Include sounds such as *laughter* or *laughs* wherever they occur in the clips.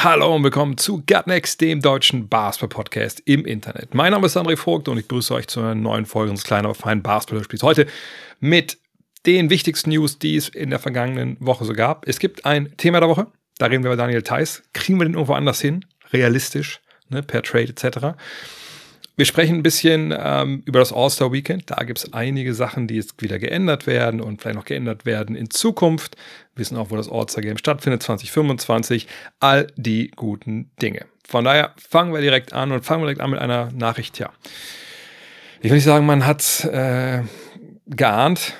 Hallo und willkommen zu Gutnext, dem deutschen Basketball-Podcast im Internet. Mein Name ist André Vogt und ich grüße euch zu einer neuen Folge unseres kleinen, aber feinen Basketball-Spiels. Heute mit den wichtigsten News, die es in der vergangenen Woche so gab. Es gibt ein Thema der Woche, da reden wir über Daniel Theiss. Kriegen wir den irgendwo anders hin? Realistisch, ne, per Trade etc. Wir sprechen ein bisschen ähm, über das All-Star Weekend. Da gibt es einige Sachen, die jetzt wieder geändert werden und vielleicht noch geändert werden in Zukunft. Wir wissen auch, wo das All-Star Game stattfindet, 2025. All die guten Dinge. Von daher fangen wir direkt an und fangen wir direkt an mit einer Nachricht. Ja, ich will nicht sagen, man hat äh, geahnt,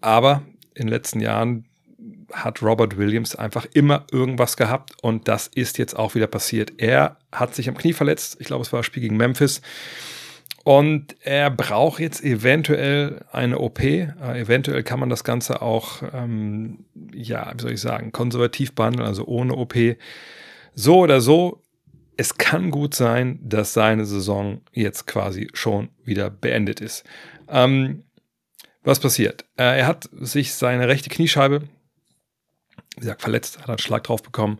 aber in den letzten Jahren hat Robert Williams einfach immer irgendwas gehabt und das ist jetzt auch wieder passiert. Er hat sich am Knie verletzt. Ich glaube, es war das Spiel gegen Memphis. Und er braucht jetzt eventuell eine OP. Äh, eventuell kann man das Ganze auch, ähm, ja, wie soll ich sagen, konservativ behandeln, also ohne OP. So oder so, es kann gut sein, dass seine Saison jetzt quasi schon wieder beendet ist. Ähm, was passiert? Äh, er hat sich seine rechte Kniescheibe wie gesagt, verletzt, hat einen Schlag drauf bekommen.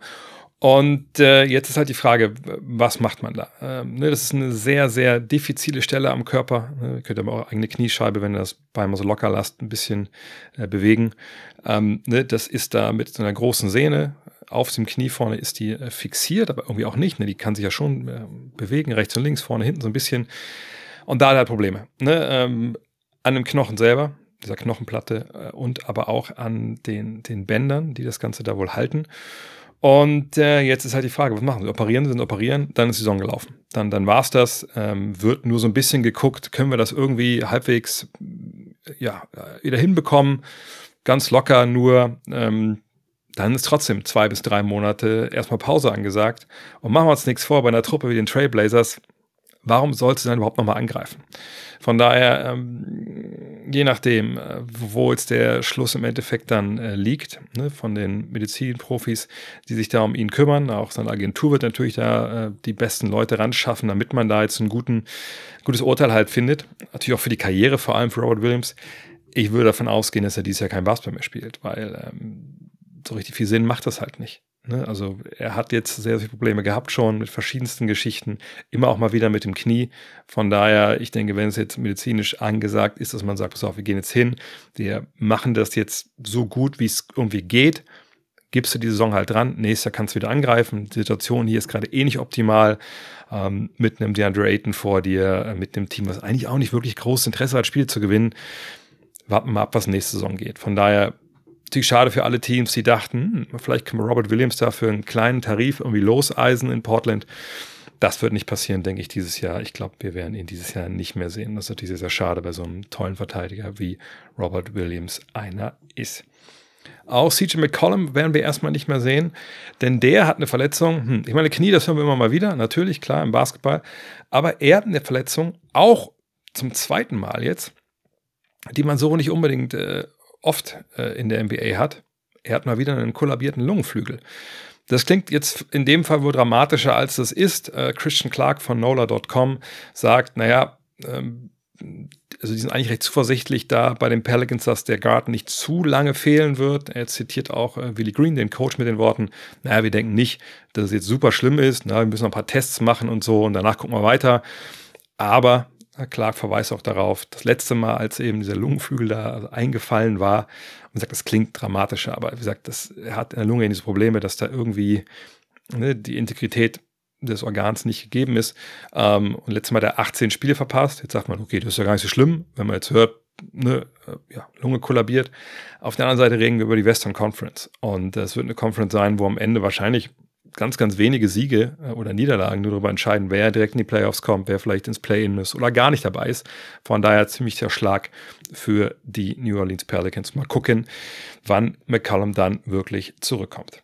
Und äh, jetzt ist halt die Frage, was macht man da? Ähm, ne, das ist eine sehr, sehr diffizile Stelle am Körper. Ne, ihr könnt aber auch eigene Kniescheibe, wenn ihr das Bein mal so locker lasst, ein bisschen äh, bewegen. Ähm, ne, das ist da mit so einer großen Sehne. Auf dem Knie vorne ist die äh, fixiert, aber irgendwie auch nicht. Ne? Die kann sich ja schon äh, bewegen, rechts und links, vorne, hinten so ein bisschen. Und da hat er halt Probleme. Ne? Ähm, an dem Knochen selber, dieser Knochenplatte äh, und aber auch an den, den Bändern, die das Ganze da wohl halten. Und äh, jetzt ist halt die Frage, was machen sie? Operieren sie, sind operieren, dann ist die Saison gelaufen. Dann, dann war es das. Ähm, wird nur so ein bisschen geguckt, können wir das irgendwie halbwegs ja, wieder hinbekommen? Ganz locker, nur ähm, dann ist trotzdem zwei bis drei Monate erstmal Pause angesagt. Und machen wir uns nichts vor, bei einer Truppe wie den Trailblazers, warum sollte sie dann überhaupt nochmal angreifen? Von daher, ähm, je nachdem, äh, wo jetzt der Schluss im Endeffekt dann äh, liegt, ne, von den Medizinprofis, die sich da um ihn kümmern, auch seine Agentur wird natürlich da äh, die besten Leute ran schaffen, damit man da jetzt ein guten, gutes Urteil halt findet. Natürlich auch für die Karriere, vor allem für Robert Williams. Ich würde davon ausgehen, dass er dieses Jahr kein Basketball mehr spielt, weil ähm, so richtig viel Sinn macht das halt nicht. Ne? Also er hat jetzt sehr, sehr viele Probleme gehabt schon mit verschiedensten Geschichten, immer auch mal wieder mit dem Knie. Von daher, ich denke, wenn es jetzt medizinisch angesagt ist, dass man sagt, pass auf, wir gehen jetzt hin, wir machen das jetzt so gut, wie es irgendwie geht, gibst du die Saison halt dran, nächstes Jahr kannst du wieder angreifen. Die Situation hier ist gerade eh nicht optimal. Ähm, mit einem DeAndre Ayton vor dir, äh, mit einem Team, was eigentlich auch nicht wirklich großes Interesse hat, Spiele zu gewinnen. Warten wir ab, was nächste Saison geht. Von daher natürlich schade für alle Teams, die dachten, hm, vielleicht können wir Robert Williams da für einen kleinen Tarif irgendwie loseisen in Portland. Das wird nicht passieren, denke ich, dieses Jahr. Ich glaube, wir werden ihn dieses Jahr nicht mehr sehen. Das ist natürlich sehr, sehr schade bei so einem tollen Verteidiger wie Robert Williams einer ist. Auch CJ McCollum werden wir erstmal nicht mehr sehen, denn der hat eine Verletzung. Hm, ich meine, Knie, das hören wir immer mal wieder, natürlich, klar, im Basketball. Aber er hat eine Verletzung, auch zum zweiten Mal jetzt, die man so nicht unbedingt äh, oft äh, in der NBA hat. Er hat mal wieder einen kollabierten Lungenflügel. Das klingt jetzt in dem Fall wohl dramatischer, als das ist. Äh, Christian Clark von NOLA.com sagt, naja, ähm, also die sind eigentlich recht zuversichtlich da bei den Pelicans, dass der Guard nicht zu lange fehlen wird. Er zitiert auch äh, Willie Green, den Coach, mit den Worten, naja, wir denken nicht, dass es jetzt super schlimm ist. Na, wir müssen noch ein paar Tests machen und so und danach gucken wir weiter. Aber Clark verweist auch darauf, das letzte Mal, als eben dieser Lungenflügel da eingefallen war, und sagt, das klingt dramatischer, aber wie gesagt, das, er hat in der Lunge diese Probleme, dass da irgendwie ne, die Integrität des Organs nicht gegeben ist. Ähm, und letztes Mal der 18 Spiele verpasst. Jetzt sagt man, okay, das ist ja gar nicht so schlimm, wenn man jetzt hört, ne, äh, ja, Lunge kollabiert. Auf der anderen Seite reden wir über die Western Conference. Und das wird eine Conference sein, wo am Ende wahrscheinlich ganz, ganz wenige Siege äh, oder Niederlagen nur darüber entscheiden, wer direkt in die Playoffs kommt, wer vielleicht ins Play-In ist oder gar nicht dabei ist. Von daher ziemlich der Schlag für die New Orleans Pelicans. Mal gucken, wann McCallum dann wirklich zurückkommt.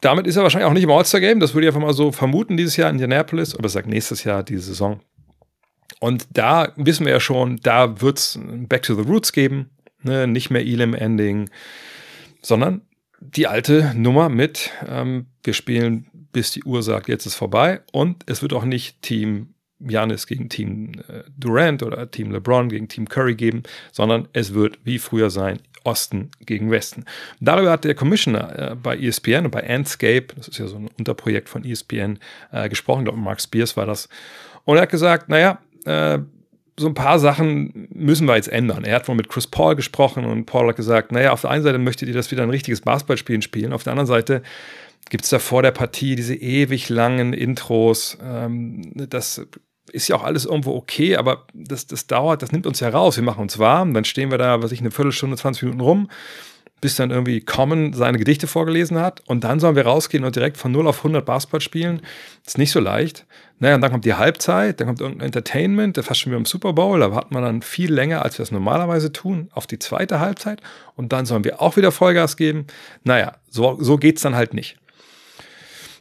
damit ist er wahrscheinlich auch nicht im All-Star-Game. Das würde ich einfach mal so vermuten dieses Jahr in Indianapolis. Oder sagt nächstes Jahr, diese Saison. Und da wissen wir ja schon, da wird es Back to the Roots geben. Ne? Nicht mehr Elam-Ending, sondern die alte Nummer mit, ähm, wir spielen, bis die Uhr sagt, jetzt ist vorbei. Und es wird auch nicht Team Janis gegen Team äh, Durant oder Team LeBron gegen Team Curry geben, sondern es wird wie früher sein, Osten gegen Westen. Darüber hat der Commissioner äh, bei ESPN und bei Andscape, das ist ja so ein Unterprojekt von ESPN, äh, gesprochen, ich glaube Mark Spears war das. Und er hat gesagt, naja, äh, so ein paar Sachen müssen wir jetzt ändern. Er hat wohl mit Chris Paul gesprochen und Paul hat gesagt, naja, auf der einen Seite möchtet ihr das wieder ein richtiges Basketballspielen spielen, auf der anderen Seite gibt es da vor der Partie diese ewig langen Intros. Ähm, das ist ja auch alles irgendwo okay, aber das, das dauert, das nimmt uns ja raus. Wir machen uns warm, dann stehen wir da, was ich, eine Viertelstunde, 20 Minuten rum, bis dann irgendwie Common seine Gedichte vorgelesen hat und dann sollen wir rausgehen und direkt von 0 auf 100 Basketball spielen. Ist nicht so leicht. Naja, und dann kommt die Halbzeit, dann kommt irgendein Entertainment, fast schon wie im Super Bowl, da warten wir dann viel länger, als wir es normalerweise tun, auf die zweite Halbzeit und dann sollen wir auch wieder Vollgas geben. Naja, so, so geht es dann halt nicht.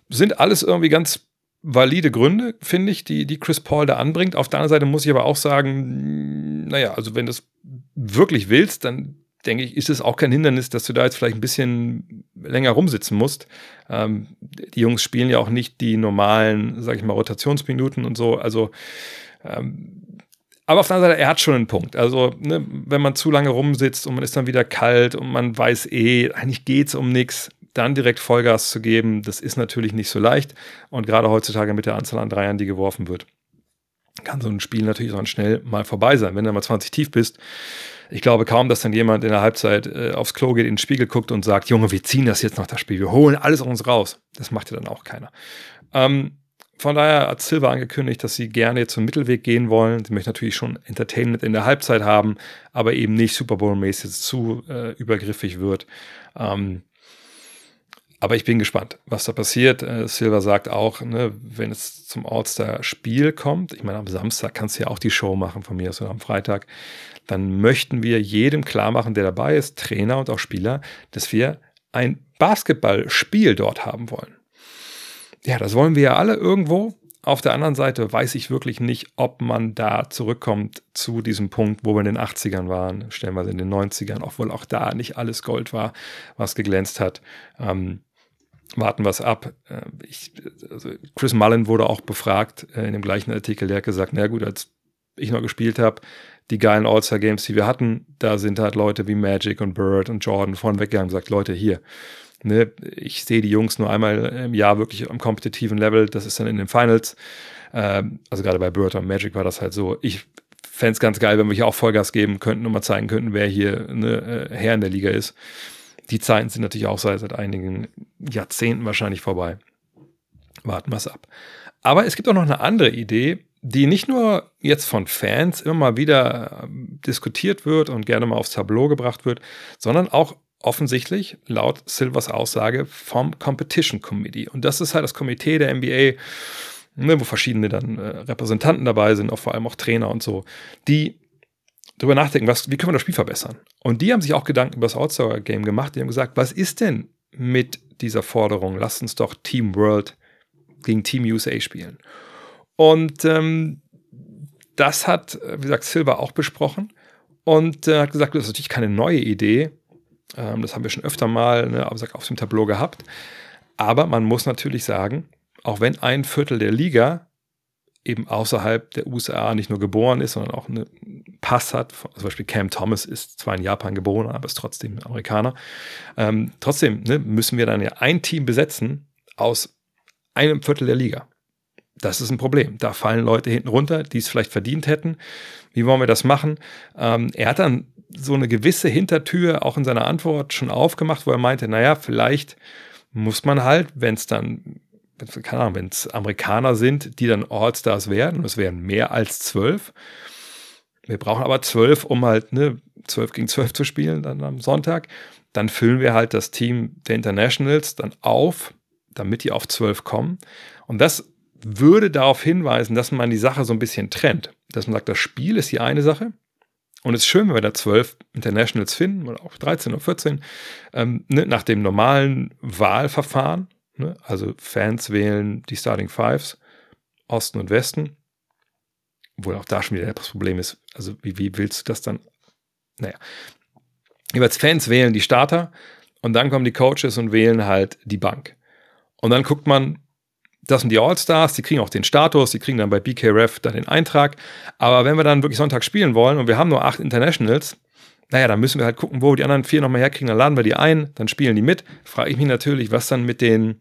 Sind alles irgendwie ganz valide Gründe, finde ich, die, die Chris Paul da anbringt. Auf der anderen Seite muss ich aber auch sagen, naja, also wenn du es wirklich willst, dann denke ich, ist es auch kein Hindernis, dass du da jetzt vielleicht ein bisschen länger rumsitzen musst. Ähm, die Jungs spielen ja auch nicht die normalen, sag ich mal, Rotationsminuten und so. Also, ähm, aber auf der anderen Seite, er hat schon einen Punkt. Also, ne, wenn man zu lange rumsitzt und man ist dann wieder kalt und man weiß eh, eigentlich geht es um nichts, dann direkt Vollgas zu geben, das ist natürlich nicht so leicht. Und gerade heutzutage mit der Anzahl an Dreiern, die geworfen wird, kann so ein Spiel natürlich auch schnell mal vorbei sein. Wenn du mal 20 tief bist, ich glaube kaum, dass dann jemand in der Halbzeit äh, aufs Klo geht, in den Spiegel guckt und sagt, Junge, wir ziehen das jetzt nach das Spiel, wir holen alles aus uns raus. Das macht ja dann auch keiner. Ähm, von daher hat Silver angekündigt, dass sie gerne zum Mittelweg gehen wollen. Sie möchten natürlich schon Entertainment in der Halbzeit haben, aber eben nicht Super Bowl-mäßig zu äh, übergriffig wird. Ähm, aber ich bin gespannt, was da passiert. Äh, Silver sagt auch, ne, wenn es zum All-Star-Spiel kommt, ich meine, am Samstag kannst du ja auch die Show machen von mir, oder am Freitag, dann möchten wir jedem klar machen, der dabei ist, Trainer und auch Spieler, dass wir ein Basketballspiel dort haben wollen. Ja, das wollen wir ja alle irgendwo. Auf der anderen Seite weiß ich wirklich nicht, ob man da zurückkommt zu diesem Punkt, wo wir in den 80ern waren, stellenweise in den 90ern, obwohl auch da nicht alles Gold war, was geglänzt hat. Ähm, warten wir es ab. Äh, ich, also Chris Mullen wurde auch befragt äh, in dem gleichen Artikel. Der hat gesagt, na gut, als ich noch gespielt habe, die geilen All-Star-Games, die wir hatten, da sind halt Leute wie Magic und Bird und Jordan vorn weggegangen und gesagt, Leute, hier, ne, ich sehe die Jungs nur einmal im Jahr wirklich am kompetitiven Level, das ist dann in den Finals. Ähm, also gerade bei Bird und Magic war das halt so. Ich fände es ganz geil, wenn wir hier auch Vollgas geben könnten und mal zeigen könnten, wer hier ne, Herr in der Liga ist die Zeiten sind natürlich auch seit, seit einigen Jahrzehnten wahrscheinlich vorbei. Warten wir es ab. Aber es gibt auch noch eine andere Idee, die nicht nur jetzt von Fans immer mal wieder ähm, diskutiert wird und gerne mal aufs Tableau gebracht wird, sondern auch offensichtlich laut Silvers Aussage vom Competition Committee. Und das ist halt das Komitee der NBA, ne, wo verschiedene dann äh, Repräsentanten dabei sind, auch vor allem auch Trainer und so, die drüber nachdenken, was, wie können wir das Spiel verbessern? Und die haben sich auch Gedanken über das Outsider-Game gemacht. Die haben gesagt, was ist denn mit dieser Forderung? Lasst uns doch Team World gegen Team USA spielen. Und ähm, das hat, wie gesagt, Silver auch besprochen und äh, hat gesagt, das ist natürlich keine neue Idee. Ähm, das haben wir schon öfter mal ne, auf dem Tableau gehabt. Aber man muss natürlich sagen, auch wenn ein Viertel der Liga eben außerhalb der USA nicht nur geboren ist, sondern auch einen Pass hat. Zum Beispiel Cam Thomas ist zwar in Japan geboren, aber ist trotzdem Amerikaner. Ähm, trotzdem ne, müssen wir dann ja ein Team besetzen aus einem Viertel der Liga. Das ist ein Problem. Da fallen Leute hinten runter, die es vielleicht verdient hätten. Wie wollen wir das machen? Ähm, er hat dann so eine gewisse Hintertür auch in seiner Antwort schon aufgemacht, wo er meinte, naja, vielleicht muss man halt, wenn es dann keine Ahnung, wenn es Amerikaner sind, die dann All-Stars werden, und es wären mehr als zwölf. Wir brauchen aber zwölf, um halt ne, zwölf gegen zwölf zu spielen, dann am Sonntag. Dann füllen wir halt das Team der Internationals dann auf, damit die auf zwölf kommen. Und das würde darauf hinweisen, dass man die Sache so ein bisschen trennt. Dass man sagt, das Spiel ist die eine Sache. Und es ist schön, wenn wir da zwölf Internationals finden, oder auch 13 oder 14, ähm, ne, nach dem normalen Wahlverfahren Ne? Also Fans wählen die Starting Fives, Osten und Westen. Obwohl auch da schon wieder das Problem ist. Also, wie, wie willst du das dann? Naja. Jeweils Fans wählen die Starter und dann kommen die Coaches und wählen halt die Bank. Und dann guckt man, das sind die All-Stars, die kriegen auch den Status, die kriegen dann bei BKRF dann den Eintrag. Aber wenn wir dann wirklich Sonntag spielen wollen und wir haben nur acht Internationals, naja, dann müssen wir halt gucken, wo die anderen vier nochmal herkriegen, dann laden wir die ein, dann spielen die mit. Frage ich mich natürlich, was dann mit den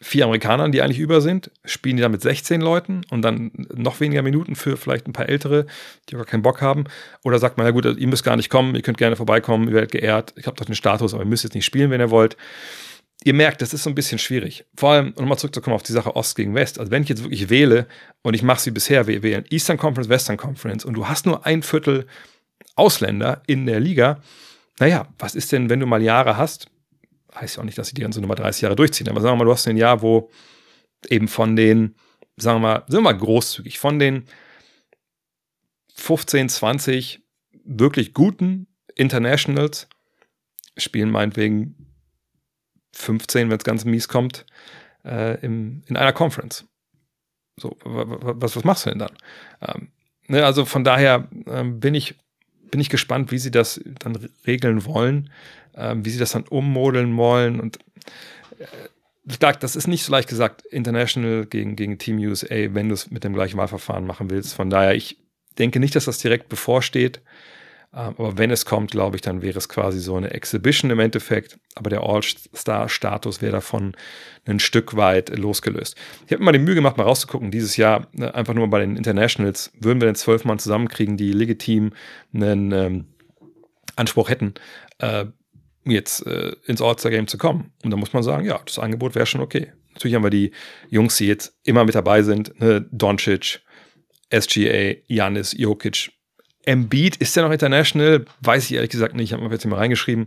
vier Amerikanern, die eigentlich über sind, spielen die dann mit 16 Leuten und dann noch weniger Minuten für vielleicht ein paar Ältere, die gar keinen Bock haben? Oder sagt man, ja gut, ihr müsst gar nicht kommen, ihr könnt gerne vorbeikommen, ihr werdet geehrt, ich habe doch den Status, aber ihr müsst jetzt nicht spielen, wenn ihr wollt. Ihr merkt, das ist so ein bisschen schwierig. Vor allem, um nochmal zurückzukommen auf die Sache Ost gegen West. Also wenn ich jetzt wirklich wähle und ich mache es wie bisher, wir wählen Eastern Conference, Western Conference und du hast nur ein Viertel Ausländer in der Liga, naja, was ist denn, wenn du mal Jahre hast, heißt ja auch nicht, dass sie die ganze Nummer 30 Jahre durchziehen, aber sagen wir mal, du hast ein Jahr, wo eben von den, sagen wir mal, sind wir mal großzügig, von den 15, 20 wirklich guten Internationals spielen meinetwegen 15, wenn es ganz mies kommt, äh, im, in einer Conference. So, was, was machst du denn dann? Ähm, ne, also von daher ähm, bin ich bin ich gespannt, wie sie das dann regeln wollen, äh, wie sie das dann ummodeln wollen. Und äh, klar, das ist nicht so leicht gesagt, International gegen, gegen Team USA, wenn du es mit dem gleichen Wahlverfahren machen willst. Von daher, ich denke nicht, dass das direkt bevorsteht. Ähm, aber wenn es kommt, glaube ich, dann wäre es quasi so eine Exhibition im Endeffekt. Aber der All-Star-Status wäre davon ein Stück weit losgelöst. Ich habe mir mal die Mühe gemacht, mal rauszugucken, dieses Jahr ne, einfach nur bei den Internationals, würden wir den zwölf Mann zusammenkriegen, die legitim einen ähm, Anspruch hätten, äh, jetzt äh, ins All-Star-Game zu kommen. Und da muss man sagen, ja, das Angebot wäre schon okay. Natürlich haben wir die Jungs, die jetzt immer mit dabei sind, ne? Doncic, SGA, Janis, Jokic, Embiid, ist der noch international? Weiß ich ehrlich gesagt nicht. Ich habe mir jetzt mal reingeschrieben.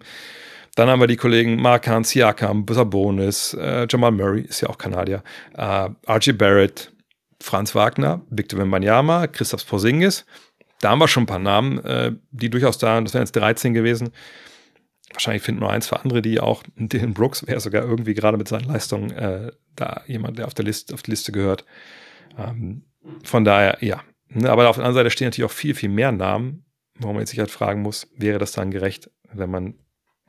Dann haben wir die Kollegen Markan Siakam, Sabonis, äh, Jamal Murray, ist ja auch Kanadier, äh, Archie Barrett, Franz Wagner, Victor Wembanyama, Christoph Porzingis. Da haben wir schon ein paar Namen, äh, die durchaus da, das wären jetzt 13 gewesen. Wahrscheinlich finden nur eins für andere, die auch, *laughs* Dylan Brooks wäre sogar irgendwie gerade mit seinen Leistungen äh, da jemand, der auf der Liste, auf die Liste gehört. Ähm, von daher, ja, aber auf der anderen Seite stehen natürlich auch viel, viel mehr Namen, wo man jetzt sich halt fragen muss, wäre das dann gerecht, wenn man,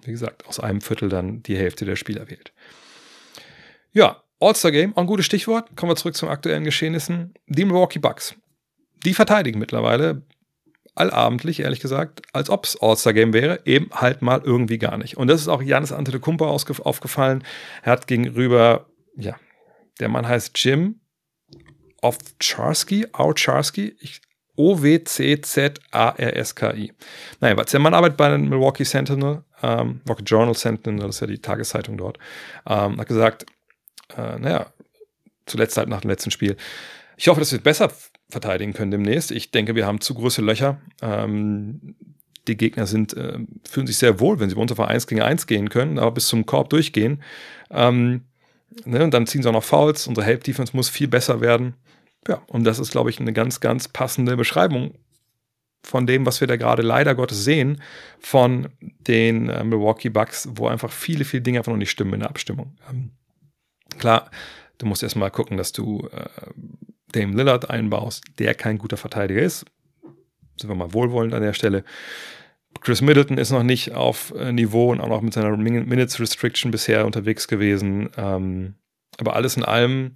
wie gesagt, aus einem Viertel dann die Hälfte der Spieler wählt. Ja, All-Star-Game, ein gutes Stichwort. Kommen wir zurück zum aktuellen Geschehnissen. Die Milwaukee Bucks. Die verteidigen mittlerweile allabendlich, ehrlich gesagt, als ob es All-Star-Game wäre, eben halt mal irgendwie gar nicht. Und das ist auch Janis Antetokounmpo aufgefallen. Er hat gegenüber, ja, der Mann heißt Jim Ovcharsky, Ovcharsky, O-W-C-Z-A-R-S-K-I. Naja, der Mann arbeitet bei den Milwaukee Sentinel, ähm, Milwaukee Journal Sentinel, das ist ja die Tageszeitung dort, ähm, hat gesagt, äh, naja, zuletzt halt nach dem letzten Spiel, ich hoffe, dass wir besser verteidigen können demnächst. Ich denke, wir haben zu große Löcher. Ähm, die Gegner sind, äh, fühlen sich sehr wohl, wenn sie bei uns auf 1 gegen 1 gehen können, aber bis zum Korb durchgehen. Ähm, ne, und dann ziehen sie auch noch Fouls. Unsere Help-Defense muss viel besser werden. Ja, und das ist, glaube ich, eine ganz, ganz passende Beschreibung von dem, was wir da gerade leider Gottes sehen, von den äh, Milwaukee Bucks, wo einfach viele, viele Dinge einfach noch nicht stimmen in der Abstimmung. Ähm, klar, du musst erstmal gucken, dass du äh, Dame Lillard einbaust, der kein guter Verteidiger ist. Sind wir mal wohlwollend an der Stelle. Chris Middleton ist noch nicht auf äh, Niveau und auch noch mit seiner Minutes Restriction bisher unterwegs gewesen. Ähm, aber alles in allem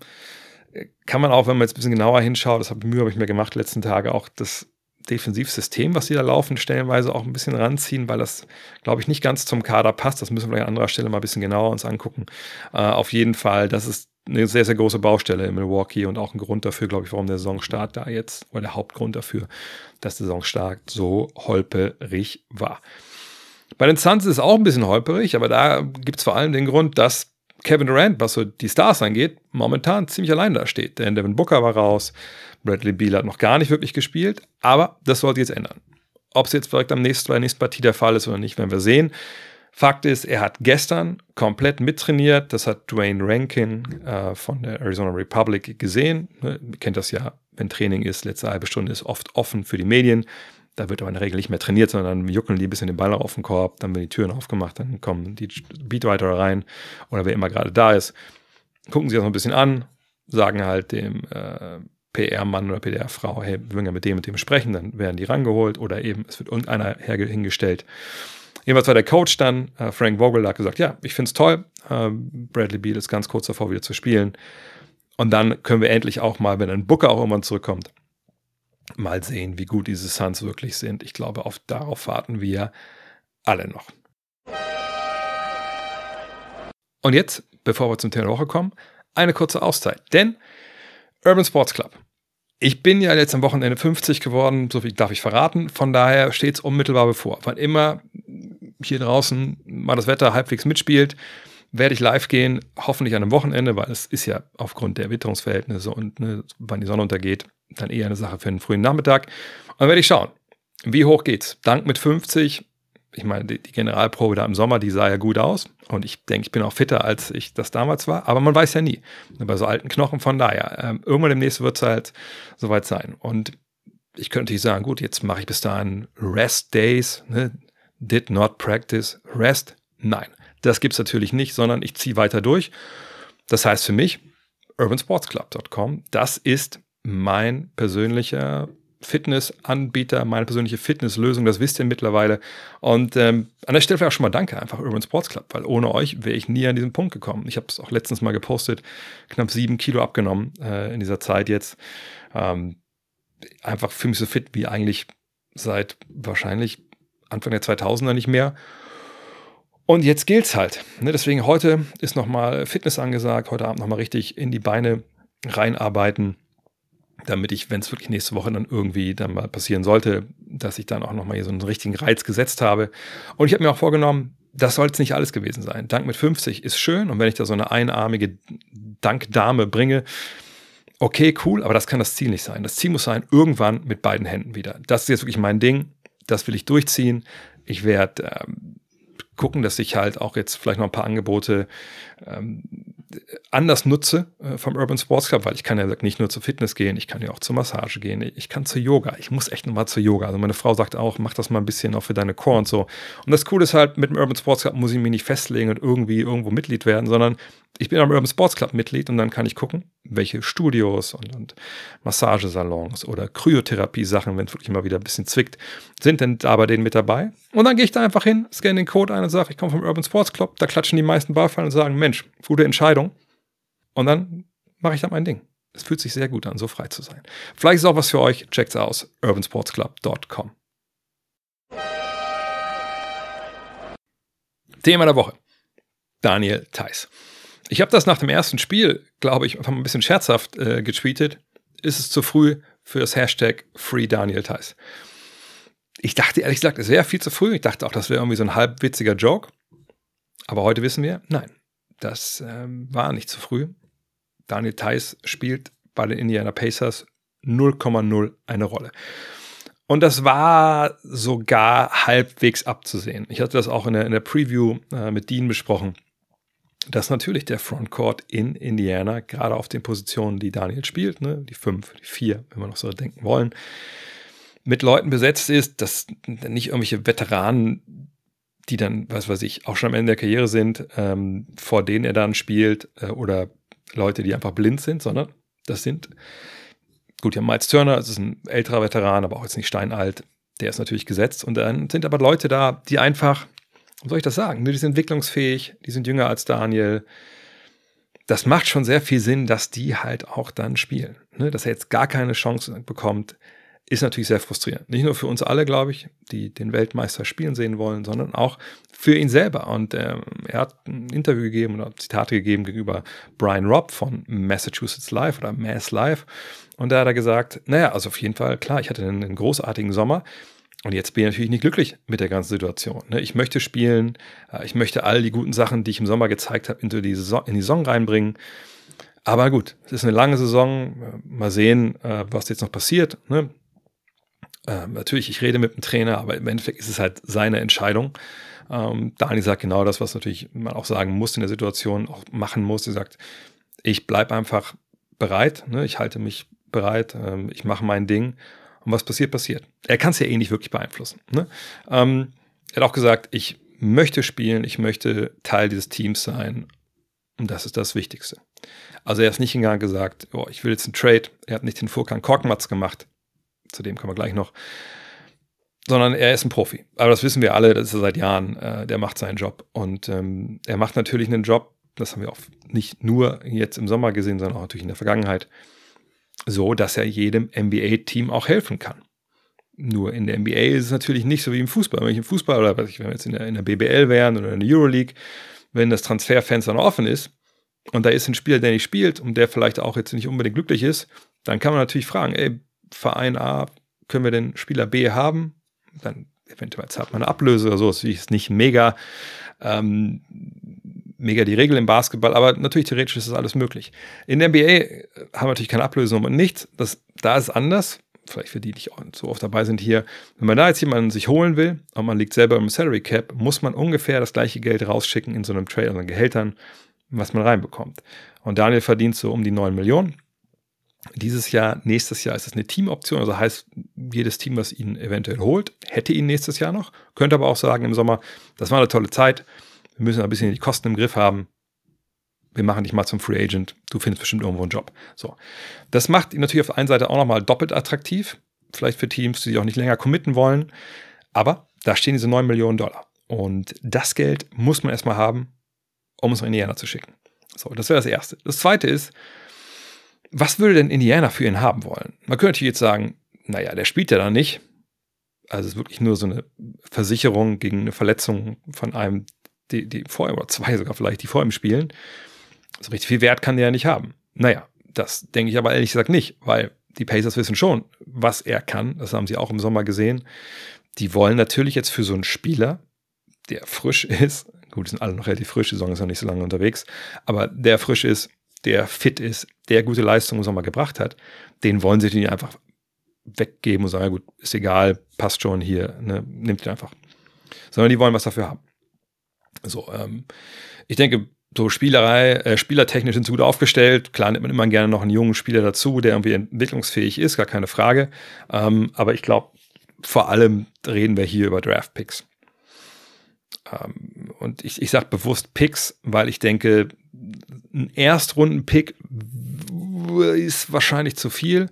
kann man auch, wenn man jetzt ein bisschen genauer hinschaut, das habe Mühe habe ich mir gemacht letzten Tage, auch das Defensivsystem, was sie da laufen, stellenweise auch ein bisschen ranziehen, weil das, glaube ich, nicht ganz zum Kader passt. Das müssen wir an anderer Stelle mal ein bisschen genauer uns angucken. Äh, auf jeden Fall, das ist eine sehr, sehr große Baustelle in Milwaukee und auch ein Grund dafür, glaube ich, warum der Saisonstart da jetzt, oder der Hauptgrund dafür, dass der Saisonstart so holperig war. Bei den Suns ist es auch ein bisschen holperig, aber da gibt es vor allem den Grund, dass Kevin Durant, was so die Stars angeht, momentan ziemlich allein da steht. Denn Devin Booker war raus, Bradley Beal hat noch gar nicht wirklich gespielt, aber das sollte jetzt ändern. Ob es jetzt direkt am nächsten, bei der nächsten Partie der Fall ist oder nicht, werden wir sehen. Fakt ist, er hat gestern komplett mittrainiert. Das hat Dwayne Rankin äh, von der Arizona Republic gesehen. Ne, kennt das ja, wenn Training ist, letzte halbe Stunde ist oft offen für die Medien. Da wird aber in der Regel nicht mehr trainiert, sondern dann juckeln die ein bisschen den Ball auf den Korb, dann werden die Türen aufgemacht, dann kommen die Beatwriter rein oder wer immer gerade da ist. gucken sich das noch ein bisschen an, sagen halt dem äh, PR-Mann oder PR-Frau, hey, wir wollen ja mit dem und dem sprechen, dann werden die rangeholt oder eben es wird irgendeiner hingestellt. Jedenfalls war der Coach dann, äh, Frank Vogel, hat gesagt, ja, ich finde es toll, äh, Bradley Beal ist ganz kurz davor, wieder zu spielen. Und dann können wir endlich auch mal, wenn ein Booker auch irgendwann zurückkommt, mal sehen, wie gut diese Suns wirklich sind. Ich glaube, auf, darauf warten wir alle noch. Und jetzt, bevor wir zum Thema der Woche kommen, eine kurze Auszeit. Denn Urban Sports Club. Ich bin ja jetzt am Wochenende 50 geworden, so viel darf ich verraten. Von daher steht es unmittelbar bevor. Wann immer hier draußen mal das Wetter halbwegs mitspielt, werde ich live gehen, hoffentlich an einem Wochenende, weil es ist ja aufgrund der Witterungsverhältnisse und ne, wann die Sonne untergeht, dann eher eine Sache für einen frühen Nachmittag. Und dann werde ich schauen, wie hoch geht's. Dank mit 50 ich meine, die, Generalprobe da im Sommer, die sah ja gut aus. Und ich denke, ich bin auch fitter, als ich das damals war. Aber man weiß ja nie. Bei so alten Knochen, von daher, ähm, irgendwann demnächst wird es halt soweit sein. Und ich könnte sagen, gut, jetzt mache ich bis dahin Rest Days. Ne? Did not practice rest. Nein, das gibt es natürlich nicht, sondern ich ziehe weiter durch. Das heißt für mich, urbansportsclub.com, das ist mein persönlicher Fitnessanbieter, meine persönliche Fitnesslösung, das wisst ihr mittlerweile. Und ähm, an der Stelle vielleicht auch schon mal danke einfach Urban Sports Club, weil ohne euch wäre ich nie an diesen Punkt gekommen. Ich habe es auch letztens mal gepostet, knapp sieben Kilo abgenommen äh, in dieser Zeit jetzt. Ähm, einfach für mich so fit wie eigentlich seit wahrscheinlich Anfang der 2000er nicht mehr. Und jetzt gilt's halt. Ne? Deswegen heute ist nochmal Fitness angesagt, heute Abend nochmal richtig in die Beine reinarbeiten damit ich, wenn es wirklich nächste Woche dann irgendwie dann mal passieren sollte, dass ich dann auch nochmal hier so einen richtigen Reiz gesetzt habe. Und ich habe mir auch vorgenommen, das soll es nicht alles gewesen sein. Dank mit 50 ist schön und wenn ich da so eine einarmige Dankdame bringe, okay, cool, aber das kann das Ziel nicht sein. Das Ziel muss sein, irgendwann mit beiden Händen wieder. Das ist jetzt wirklich mein Ding, das will ich durchziehen. Ich werde ähm, gucken, dass ich halt auch jetzt vielleicht noch ein paar Angebote ähm, anders nutze äh, vom Urban Sports Club, weil ich kann ja nicht nur zur Fitness gehen, ich kann ja auch zur Massage gehen, ich kann zur Yoga. Ich muss echt nochmal zur Yoga. Also meine Frau sagt auch, mach das mal ein bisschen auch für deine Core und so. Und das Coole ist halt, mit dem Urban Sports Club muss ich mich nicht festlegen und irgendwie irgendwo Mitglied werden, sondern ich bin am Urban Sports Club Mitglied und dann kann ich gucken, welche Studios und, und Massagesalons oder Kryotherapie-Sachen, wenn es wirklich mal wieder ein bisschen zwickt, sind denn da bei denen mit dabei. Und dann gehe ich da einfach hin, scanne den Code ein und sage, ich komme vom Urban Sports Club, da klatschen die meisten Beifall und sagen, Mensch, gute Entscheidung. Und dann mache ich da mein Ding. Es fühlt sich sehr gut an, so frei zu sein. Vielleicht ist auch was für euch. Checkt's aus. urbansportsclub.com. Thema der Woche. Daniel Theiss. Ich habe das nach dem ersten Spiel, glaube ich, einfach ein bisschen scherzhaft äh, getweetet. Ist es zu früh für das Hashtag Free Daniel Theiss? Ich dachte ehrlich gesagt, es wäre viel zu früh. Ich dachte auch, das wäre irgendwie so ein halbwitziger Joke. Aber heute wissen wir, nein, das ähm, war nicht zu früh. Daniel Theiss spielt bei den Indiana Pacers 0,0 eine Rolle. Und das war sogar halbwegs abzusehen. Ich hatte das auch in der, in der Preview äh, mit Dean besprochen dass natürlich der Frontcourt in Indiana, gerade auf den Positionen, die Daniel spielt, ne, die fünf, die vier, wenn wir noch so denken wollen, mit Leuten besetzt ist, dass nicht irgendwelche Veteranen, die dann, was weiß ich, auch schon am Ende der Karriere sind, ähm, vor denen er dann spielt, äh, oder Leute, die einfach blind sind, sondern das sind, gut, ja, Miles Turner, das ist ein älterer Veteran, aber auch jetzt nicht steinalt, der ist natürlich gesetzt. Und dann sind aber Leute da, die einfach soll ich das sagen? Die sind entwicklungsfähig, die sind jünger als Daniel. Das macht schon sehr viel Sinn, dass die halt auch dann spielen. Ne? Dass er jetzt gar keine Chance bekommt, ist natürlich sehr frustrierend. Nicht nur für uns alle, glaube ich, die den Weltmeister spielen sehen wollen, sondern auch für ihn selber. Und ähm, er hat ein Interview gegeben oder Zitate gegeben gegenüber Brian Robb von Massachusetts Live oder Mass Live. Und da hat er gesagt, naja, also auf jeden Fall, klar, ich hatte einen, einen großartigen Sommer. Und jetzt bin ich natürlich nicht glücklich mit der ganzen Situation. Ne? Ich möchte spielen, äh, ich möchte all die guten Sachen, die ich im Sommer gezeigt habe, in die Saison, in die Saison reinbringen. Aber gut, es ist eine lange Saison. Äh, mal sehen, äh, was jetzt noch passiert. Ne? natürlich, ich rede mit dem Trainer, aber im Endeffekt ist es halt seine Entscheidung. Ähm, Dani sagt genau das, was natürlich man auch sagen muss in der Situation, auch machen muss. Er sagt, ich bleibe einfach bereit, ne? ich halte mich bereit, ähm, ich mache mein Ding und was passiert, passiert. Er kann es ja eh nicht wirklich beeinflussen. Ne? Ähm, er hat auch gesagt, ich möchte spielen, ich möchte Teil dieses Teams sein. Und das ist das Wichtigste. Also er ist nicht hingegangen gesagt, oh, ich will jetzt einen Trade. Er hat nicht den Furkan Korkmaz gemacht. Zu dem kommen wir gleich noch. Sondern er ist ein Profi. Aber das wissen wir alle, das ist er seit Jahren. Äh, der macht seinen Job. Und ähm, er macht natürlich einen Job, das haben wir auch nicht nur jetzt im Sommer gesehen, sondern auch natürlich in der Vergangenheit, so dass er jedem NBA-Team auch helfen kann. Nur in der NBA ist es natürlich nicht so wie im Fußball. Wenn ich im Fußball oder wenn wir jetzt in der, in der BBL wären oder in der Euroleague, wenn das Transferfenster noch offen ist und da ist ein Spieler, der nicht spielt und der vielleicht auch jetzt nicht unbedingt glücklich ist, dann kann man natürlich fragen, ey, Verein A, können wir den Spieler B haben? Dann eventuell zahlt man eine Ablöse oder so, das ist nicht mega, ähm, mega die Regel im Basketball, aber natürlich theoretisch ist das alles möglich. In der NBA haben wir natürlich keine Ablöse und nichts, das, da ist anders vielleicht für die, die nicht so oft dabei sind hier, wenn man da jetzt jemanden sich holen will und man liegt selber im Salary Cap, muss man ungefähr das gleiche Geld rausschicken in so einem Trade, also Gehältern, was man reinbekommt. Und Daniel verdient so um die 9 Millionen. Dieses Jahr, nächstes Jahr ist es eine Teamoption, also heißt, jedes Team, was ihn eventuell holt, hätte ihn nächstes Jahr noch. Könnte aber auch sagen im Sommer, das war eine tolle Zeit, wir müssen ein bisschen die Kosten im Griff haben, wir machen dich mal zum Free Agent, du findest bestimmt irgendwo einen Job. So. Das macht ihn natürlich auf der einen Seite auch nochmal doppelt attraktiv, vielleicht für Teams, die sich auch nicht länger committen wollen. Aber da stehen diese 9 Millionen Dollar. Und das Geld muss man erstmal haben, um es nach Indiana zu schicken. So, das wäre das Erste. Das Zweite ist, was würde denn Indiana für ihn haben wollen? Man könnte natürlich jetzt sagen, naja, der spielt ja da nicht. Also es ist wirklich nur so eine Versicherung gegen eine Verletzung von einem, die, die vorher, oder zwei sogar vielleicht, die vor ihm spielen. So richtig viel Wert kann der ja nicht haben. Naja, das denke ich aber ehrlich gesagt nicht, weil die Pacers wissen schon, was er kann. Das haben sie auch im Sommer gesehen. Die wollen natürlich jetzt für so einen Spieler, der frisch ist, gut, die sind alle noch relativ frisch, die Saison ist noch nicht so lange unterwegs, aber der frisch ist, der fit ist, der gute Leistung im Sommer gebracht hat, den wollen sie nicht einfach weggeben und sagen, ja gut, ist egal, passt schon hier, ne, nimmt ihn einfach. Sondern die wollen was dafür haben. So, ähm, ich denke, so Spielerei, äh, spielertechnisch sind sie gut aufgestellt. Klar nimmt man immer gerne noch einen jungen Spieler dazu, der irgendwie entwicklungsfähig ist, gar keine Frage. Ähm, aber ich glaube, vor allem reden wir hier über Draft-Picks. Ähm, und ich, ich sage bewusst Picks, weil ich denke, ein Erstrunden-Pick ist wahrscheinlich zu viel.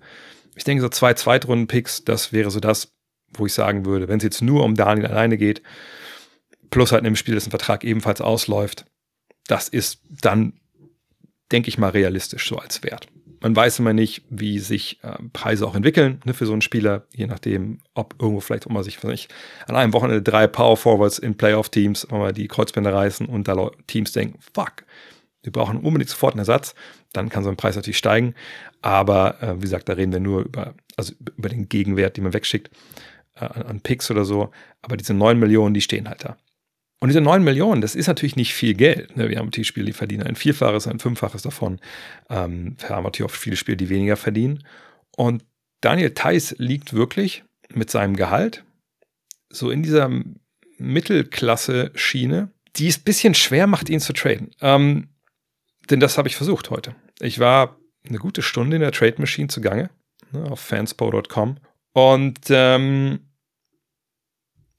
Ich denke, so zwei Zweitrunden-Picks, das wäre so das, wo ich sagen würde, wenn es jetzt nur um Daniel alleine geht, plus halt in einem Spiel, dessen Vertrag ebenfalls ausläuft, das ist dann, denke ich mal, realistisch so als Wert. Man weiß immer nicht, wie sich äh, Preise auch entwickeln ne, für so einen Spieler, je nachdem, ob irgendwo vielleicht auch mal sich nicht, an einem Wochenende drei Power Forwards in Playoff-Teams, wir die Kreuzbänder reißen und da Teams denken, fuck, wir brauchen unbedingt sofort einen Ersatz, dann kann so ein Preis natürlich steigen. Aber äh, wie gesagt, da reden wir nur über, also über den Gegenwert, den man wegschickt äh, an Picks oder so. Aber diese 9 Millionen, die stehen halt da. Und diese 9 Millionen, das ist natürlich nicht viel Geld. Ne? Wir haben Spiele, die verdienen ein Vierfaches, ein Fünffaches davon. Ähm, wir haben natürlich auch viele Spiele, die weniger verdienen. Und Daniel Theiss liegt wirklich mit seinem Gehalt so in dieser Mittelklasse-Schiene, die es ein bisschen schwer macht, ihn zu traden. Ähm, denn das habe ich versucht heute. Ich war eine gute Stunde in der Trade Machine zugange, ne, auf fanspo.com und ähm,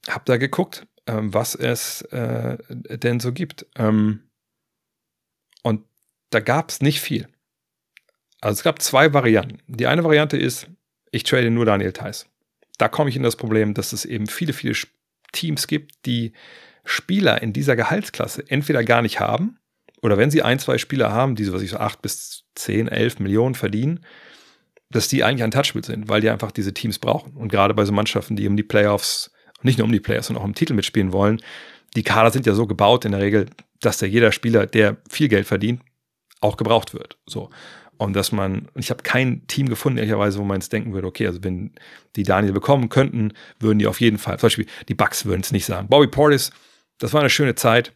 habe da geguckt, ähm, was es äh, denn so gibt. Ähm, und da gab es nicht viel. Also es gab zwei Varianten. Die eine Variante ist, ich trade nur Daniel Theiss. Da komme ich in das Problem, dass es eben viele, viele Teams gibt, die Spieler in dieser Gehaltsklasse entweder gar nicht haben oder wenn sie ein, zwei Spieler haben, die so, was ich so acht bis zehn, elf Millionen verdienen, dass die eigentlich untouchable sind, weil die einfach diese Teams brauchen. Und gerade bei so Mannschaften, die um die Playoffs nicht nur um die Playoffs, sondern auch im Titel mitspielen wollen. Die Kader sind ja so gebaut in der Regel, dass da jeder Spieler, der viel Geld verdient, auch gebraucht wird. So. Und dass man, ich habe kein Team gefunden, ehrlicherweise, wo man jetzt denken würde, okay, also wenn die Daniel bekommen könnten, würden die auf jeden Fall, zum Beispiel die Bucks würden es nicht sagen. Bobby Portis, das war eine schöne Zeit.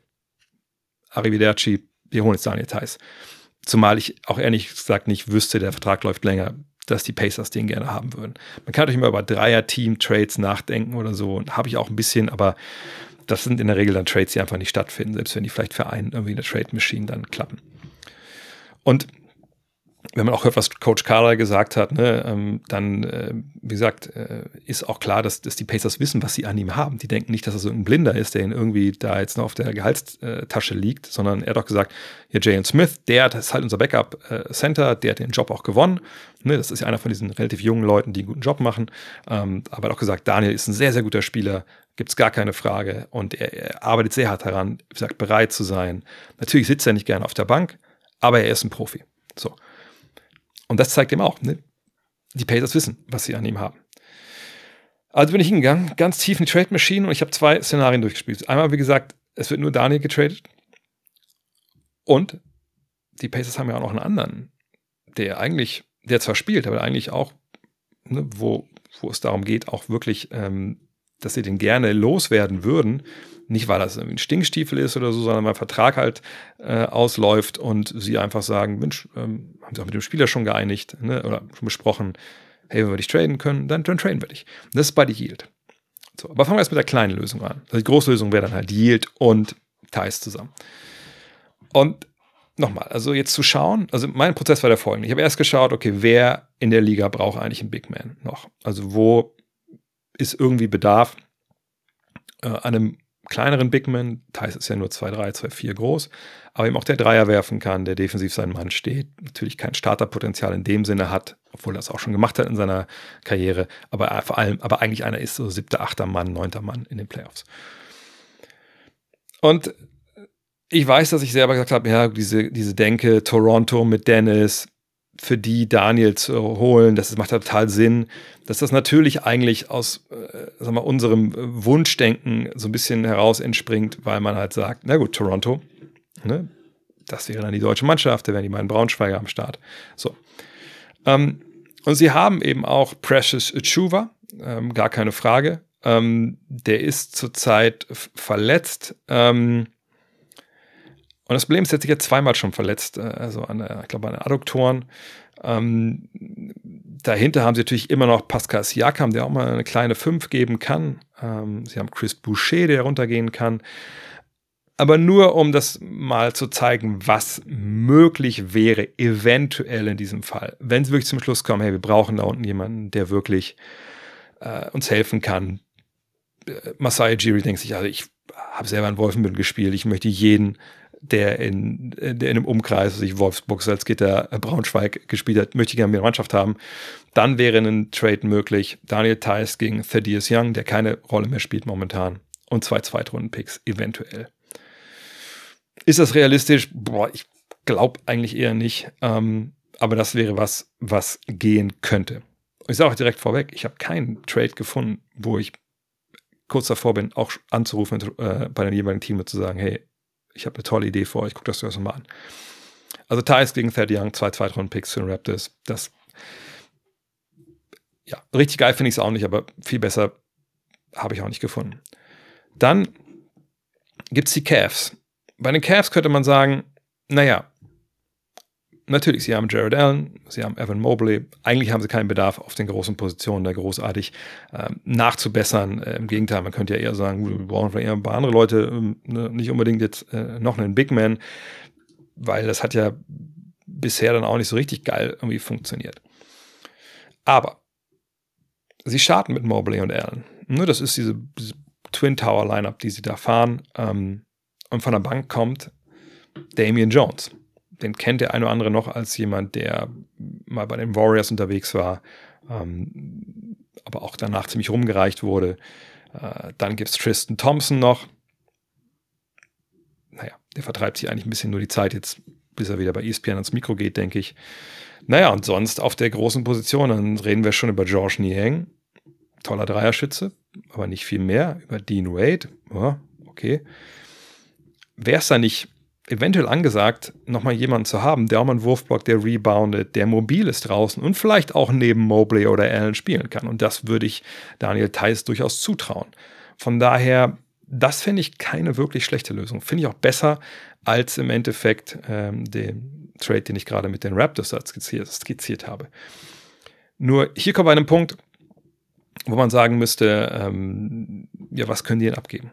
Arrivederci, wir holen jetzt Daniel Theiss. Zumal ich auch ehrlich gesagt nicht wüsste, der Vertrag läuft länger dass die Pacers den gerne haben würden. Man kann natürlich immer über Dreier-Team-Trades nachdenken oder so. Habe ich auch ein bisschen, aber das sind in der Regel dann Trades, die einfach nicht stattfinden, selbst wenn die vielleicht für einen irgendwie in der Trade-Machine dann klappen. Und wenn man auch hört, was Coach Carter gesagt hat, ne, ähm, dann, äh, wie gesagt, äh, ist auch klar, dass, dass die Pacers wissen, was sie an ihm haben. Die denken nicht, dass er so ein Blinder ist, der ihn irgendwie da jetzt noch auf der Gehaltstasche liegt, sondern er hat doch gesagt, ja, Jalen Smith, der ist halt unser Backup-Center, der hat den Job auch gewonnen. Ne, das ist ja einer von diesen relativ jungen Leuten, die einen guten Job machen. Ähm, aber er hat auch gesagt, Daniel ist ein sehr, sehr guter Spieler, gibt es gar keine Frage. Und er, er arbeitet sehr hart daran, wie gesagt, bereit zu sein. Natürlich sitzt er nicht gerne auf der Bank, aber er ist ein Profi. So. Und das zeigt ihm auch, ne? die Pacers wissen, was sie an ihm haben. Also bin ich hingegangen, ganz tief in die Trade Machine und ich habe zwei Szenarien durchgespielt. Einmal, wie gesagt, es wird nur Daniel getradet. Und die Pacers haben ja auch noch einen anderen, der eigentlich, der zwar spielt, aber eigentlich auch, ne, wo, wo es darum geht, auch wirklich, ähm, dass sie den gerne loswerden würden. Nicht, weil das ein Stinkstiefel ist oder so, sondern weil Vertrag halt äh, ausläuft und sie einfach sagen, Mensch, ähm, haben sie auch mit dem Spieler schon geeinigt ne, oder schon besprochen, hey, wenn wir dich traden können, dann, dann traden wir dich. das ist bei die Yield. So, aber fangen wir erst mit der kleinen Lösung an. Also die große Lösung wäre dann halt Yield und Thais zusammen. Und nochmal, also jetzt zu schauen, also mein Prozess war der folgende. Ich habe erst geschaut, okay, wer in der Liga braucht eigentlich einen Big Man noch? Also wo ist irgendwie Bedarf äh, an einem kleineren Bigman, Thais ist ja nur 2,3, 2,4 groß, aber eben auch der Dreier werfen kann, der defensiv seinen Mann steht, natürlich kein Starterpotenzial in dem Sinne hat, obwohl er es auch schon gemacht hat in seiner Karriere, aber vor allem, aber eigentlich einer ist so siebter, achter Mann, neunter Mann in den Playoffs. Und ich weiß, dass ich selber gesagt habe, ja, diese, diese Denke, Toronto mit Dennis, für die Daniel zu holen, das macht total Sinn, dass das natürlich eigentlich aus äh, sag mal, unserem Wunschdenken so ein bisschen heraus entspringt, weil man halt sagt, na gut, Toronto, ne, das wäre dann die deutsche Mannschaft, da wären die meinen Braunschweiger am Start. So. Ähm, und sie haben eben auch Precious Achuva, ähm, gar keine Frage. Ähm, der ist zurzeit verletzt. Ähm, und das Problem ist, er hat sich jetzt zweimal schon verletzt, äh, also an ich glaube, an den Adduktoren. Ähm, dahinter haben sie natürlich immer noch Pascal Siakam, der auch mal eine kleine 5 geben kann. Ähm, sie haben Chris Boucher, der runtergehen kann. Aber nur um das mal zu zeigen, was möglich wäre, eventuell in diesem Fall. Wenn sie wirklich zum Schluss kommen, hey, wir brauchen da unten jemanden, der wirklich äh, uns helfen kann. Äh, Masai Jiri denkt sich, also ich habe selber in Wolfenbüttel gespielt, ich möchte jeden der in, der in einem Umkreis, sich Wolfsburg, Salzgitter, Braunschweig gespielt hat, möchte ich gerne mehr Mannschaft haben. Dann wäre ein Trade möglich. Daniel Theiss gegen Thaddeus Young, der keine Rolle mehr spielt momentan. Und zwei Zweitrunden-Picks eventuell. Ist das realistisch? Boah, ich glaube eigentlich eher nicht. Ähm, aber das wäre was, was gehen könnte. Ich sage auch direkt vorweg, ich habe keinen Trade gefunden, wo ich kurz davor bin, auch anzurufen äh, bei dem jeweiligen Team und zu sagen, hey, ich habe eine tolle Idee vor euch, guckt das euch mal an. Also Thais gegen Thad Young, zwei Zweitrunden-Picks für den Raptors. Das, ja, richtig geil finde ich es auch nicht, aber viel besser habe ich auch nicht gefunden. Dann gibt es die Cavs. Bei den Cavs könnte man sagen, naja, natürlich, sie haben Jared Allen, sie haben Evan Mobley. Eigentlich haben sie keinen Bedarf auf den großen Positionen, da großartig äh, nachzubessern. Äh, Im Gegenteil, man könnte ja eher sagen, wir brauchen vielleicht eher ein paar andere Leute, ähm, ne? nicht unbedingt jetzt äh, noch einen Big Man, weil das hat ja bisher dann auch nicht so richtig geil irgendwie funktioniert. Aber sie starten mit Mobley und Allen. Ne, das ist diese, diese Twin Tower Lineup, die sie da fahren. Ähm, und von der Bank kommt Damian Jones den kennt der eine oder andere noch als jemand, der mal bei den Warriors unterwegs war, ähm, aber auch danach ziemlich rumgereicht wurde. Äh, dann gibt es Tristan Thompson noch. Naja, der vertreibt sich eigentlich ein bisschen nur die Zeit jetzt, bis er wieder bei ESPN ans Mikro geht, denke ich. Naja, und sonst auf der großen Position, dann reden wir schon über George Niang. Toller Dreierschütze, aber nicht viel mehr. Über Dean Wade. Ja, okay. Wäre es da nicht eventuell angesagt, nochmal jemanden zu haben, der auch mal einen Wurfblock, der reboundet, der mobil ist draußen und vielleicht auch neben Mobley oder Allen spielen kann. Und das würde ich Daniel Theiss durchaus zutrauen. Von daher, das finde ich keine wirklich schlechte Lösung. Finde ich auch besser als im Endeffekt ähm, den Trade, den ich gerade mit den Raptors skizziert, skizziert habe. Nur hier kommen wir an einen Punkt, wo man sagen müsste, ähm, ja, was können die denn abgeben?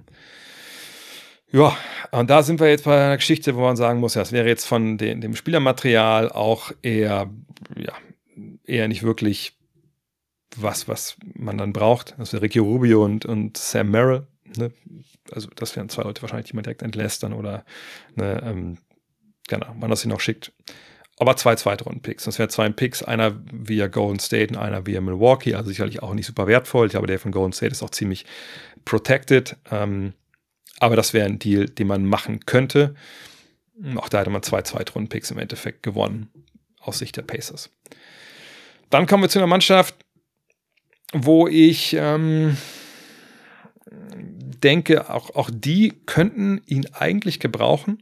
Ja, und da sind wir jetzt bei einer Geschichte, wo man sagen muss, ja, es wäre jetzt von den, dem Spielermaterial auch eher, ja, eher nicht wirklich was, was man dann braucht. Das wäre Ricky Rubio und, und Sam Merrill. Ne? Also das wären zwei Leute wahrscheinlich, die man direkt entlässt dann oder ne, ähm, genau, man das sie noch schickt. Aber zwei Zweitrunden-Picks. Das wären zwei Picks, einer via Golden State und einer via Milwaukee. Also sicherlich auch nicht super wertvoll. Ich glaube, der von Golden State ist auch ziemlich protected. Ähm, aber das wäre ein Deal, den man machen könnte. Auch da hätte man zwei Zweitrunden-Picks im Endeffekt gewonnen, aus Sicht der Pacers. Dann kommen wir zu einer Mannschaft, wo ich ähm, denke, auch, auch die könnten ihn eigentlich gebrauchen.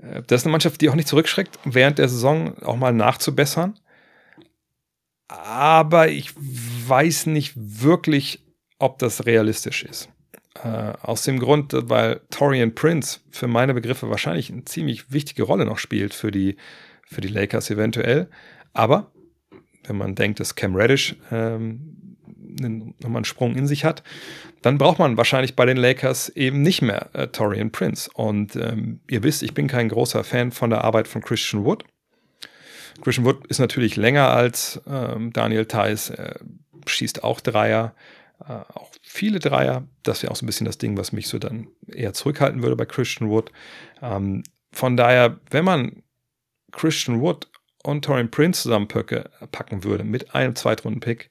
Äh, das ist eine Mannschaft, die auch nicht zurückschreckt, während der Saison auch mal nachzubessern. Aber ich weiß nicht wirklich, ob das realistisch ist. Äh, aus dem Grund, weil Torian Prince für meine Begriffe wahrscheinlich eine ziemlich wichtige Rolle noch spielt für die, für die Lakers eventuell. Aber wenn man denkt, dass Cam Reddish ähm, nochmal einen Sprung in sich hat, dann braucht man wahrscheinlich bei den Lakers eben nicht mehr äh, Torian Prince. Und ähm, ihr wisst, ich bin kein großer Fan von der Arbeit von Christian Wood. Christian Wood ist natürlich länger als ähm, Daniel Theiss, er schießt auch Dreier, äh, auch viele Dreier. Das wäre auch so ein bisschen das Ding, was mich so dann eher zurückhalten würde bei Christian Wood. Ähm, von daher, wenn man Christian Wood und Torian Prince zusammenpacken würde mit einem Zweitrunden-Pick,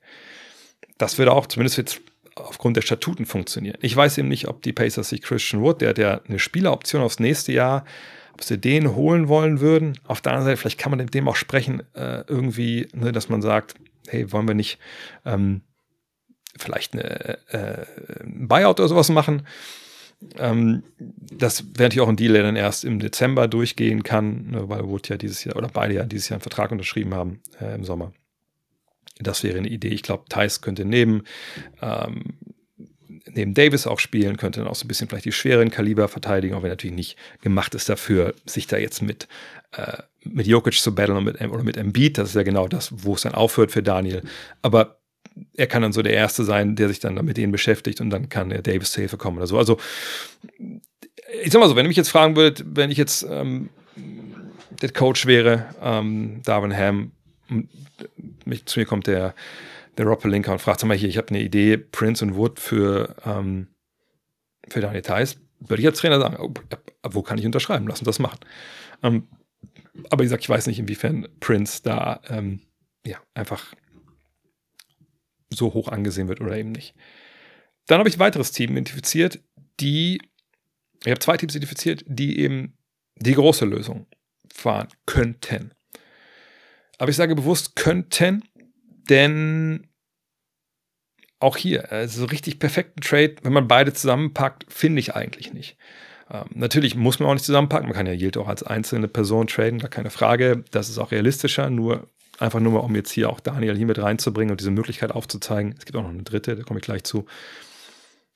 das würde auch zumindest jetzt aufgrund der Statuten funktionieren. Ich weiß eben nicht, ob die Pacers sich Christian Wood, der hat ja eine Spieleroption aufs nächste Jahr, ob sie den holen wollen würden. Auf der anderen Seite, vielleicht kann man mit dem auch sprechen, äh, irgendwie, ne, dass man sagt, hey, wollen wir nicht ähm, vielleicht eine, äh, ein Buyout oder sowas machen? Ähm, das wäre natürlich auch ein Deal, der dann erst im Dezember durchgehen kann, ne, weil Wood ja dieses Jahr oder beide ja dieses Jahr einen Vertrag unterschrieben haben äh, im Sommer. Das wäre eine Idee. Ich glaube, Thais könnte neben, ähm, neben Davis auch spielen, könnte dann auch so ein bisschen vielleicht die schweren Kaliber verteidigen, auch wenn er natürlich nicht gemacht ist dafür, sich da jetzt mit, äh, mit Jokic zu battlen oder mit, oder mit Embiid. Das ist ja genau das, wo es dann aufhört für Daniel. Aber er kann dann so der Erste sein, der sich dann mit denen beschäftigt und dann kann er Davis zu Hilfe kommen oder so. Also, ich sag mal so, wenn ihr mich jetzt fragen würdet, wenn ich jetzt ähm, der Coach wäre, ähm, Darwin Ham, mich, zu mir kommt der, der Rob Pelinka und fragt, sag mal hier, ich habe eine Idee, Prince und Wood für, ähm, für deine Details. Würde ich als Trainer sagen, oh, wo kann ich unterschreiben? Lass uns das machen. Ähm, aber wie gesagt, ich weiß nicht, inwiefern Prince da ähm, ja, einfach so hoch angesehen wird oder eben nicht. Dann habe ich ein weiteres Team identifiziert, die, ich habe zwei Teams identifiziert, die eben die große Lösung fahren könnten. Aber ich sage bewusst könnten, denn auch hier, also richtig perfekten Trade, wenn man beide zusammenpackt, finde ich eigentlich nicht. Ähm, natürlich muss man auch nicht zusammenpacken, man kann ja Yield auch als einzelne Person traden, gar keine Frage. Das ist auch realistischer, nur einfach nur mal, um jetzt hier auch Daniel hier mit reinzubringen und diese Möglichkeit aufzuzeigen. Es gibt auch noch eine dritte, da komme ich gleich zu.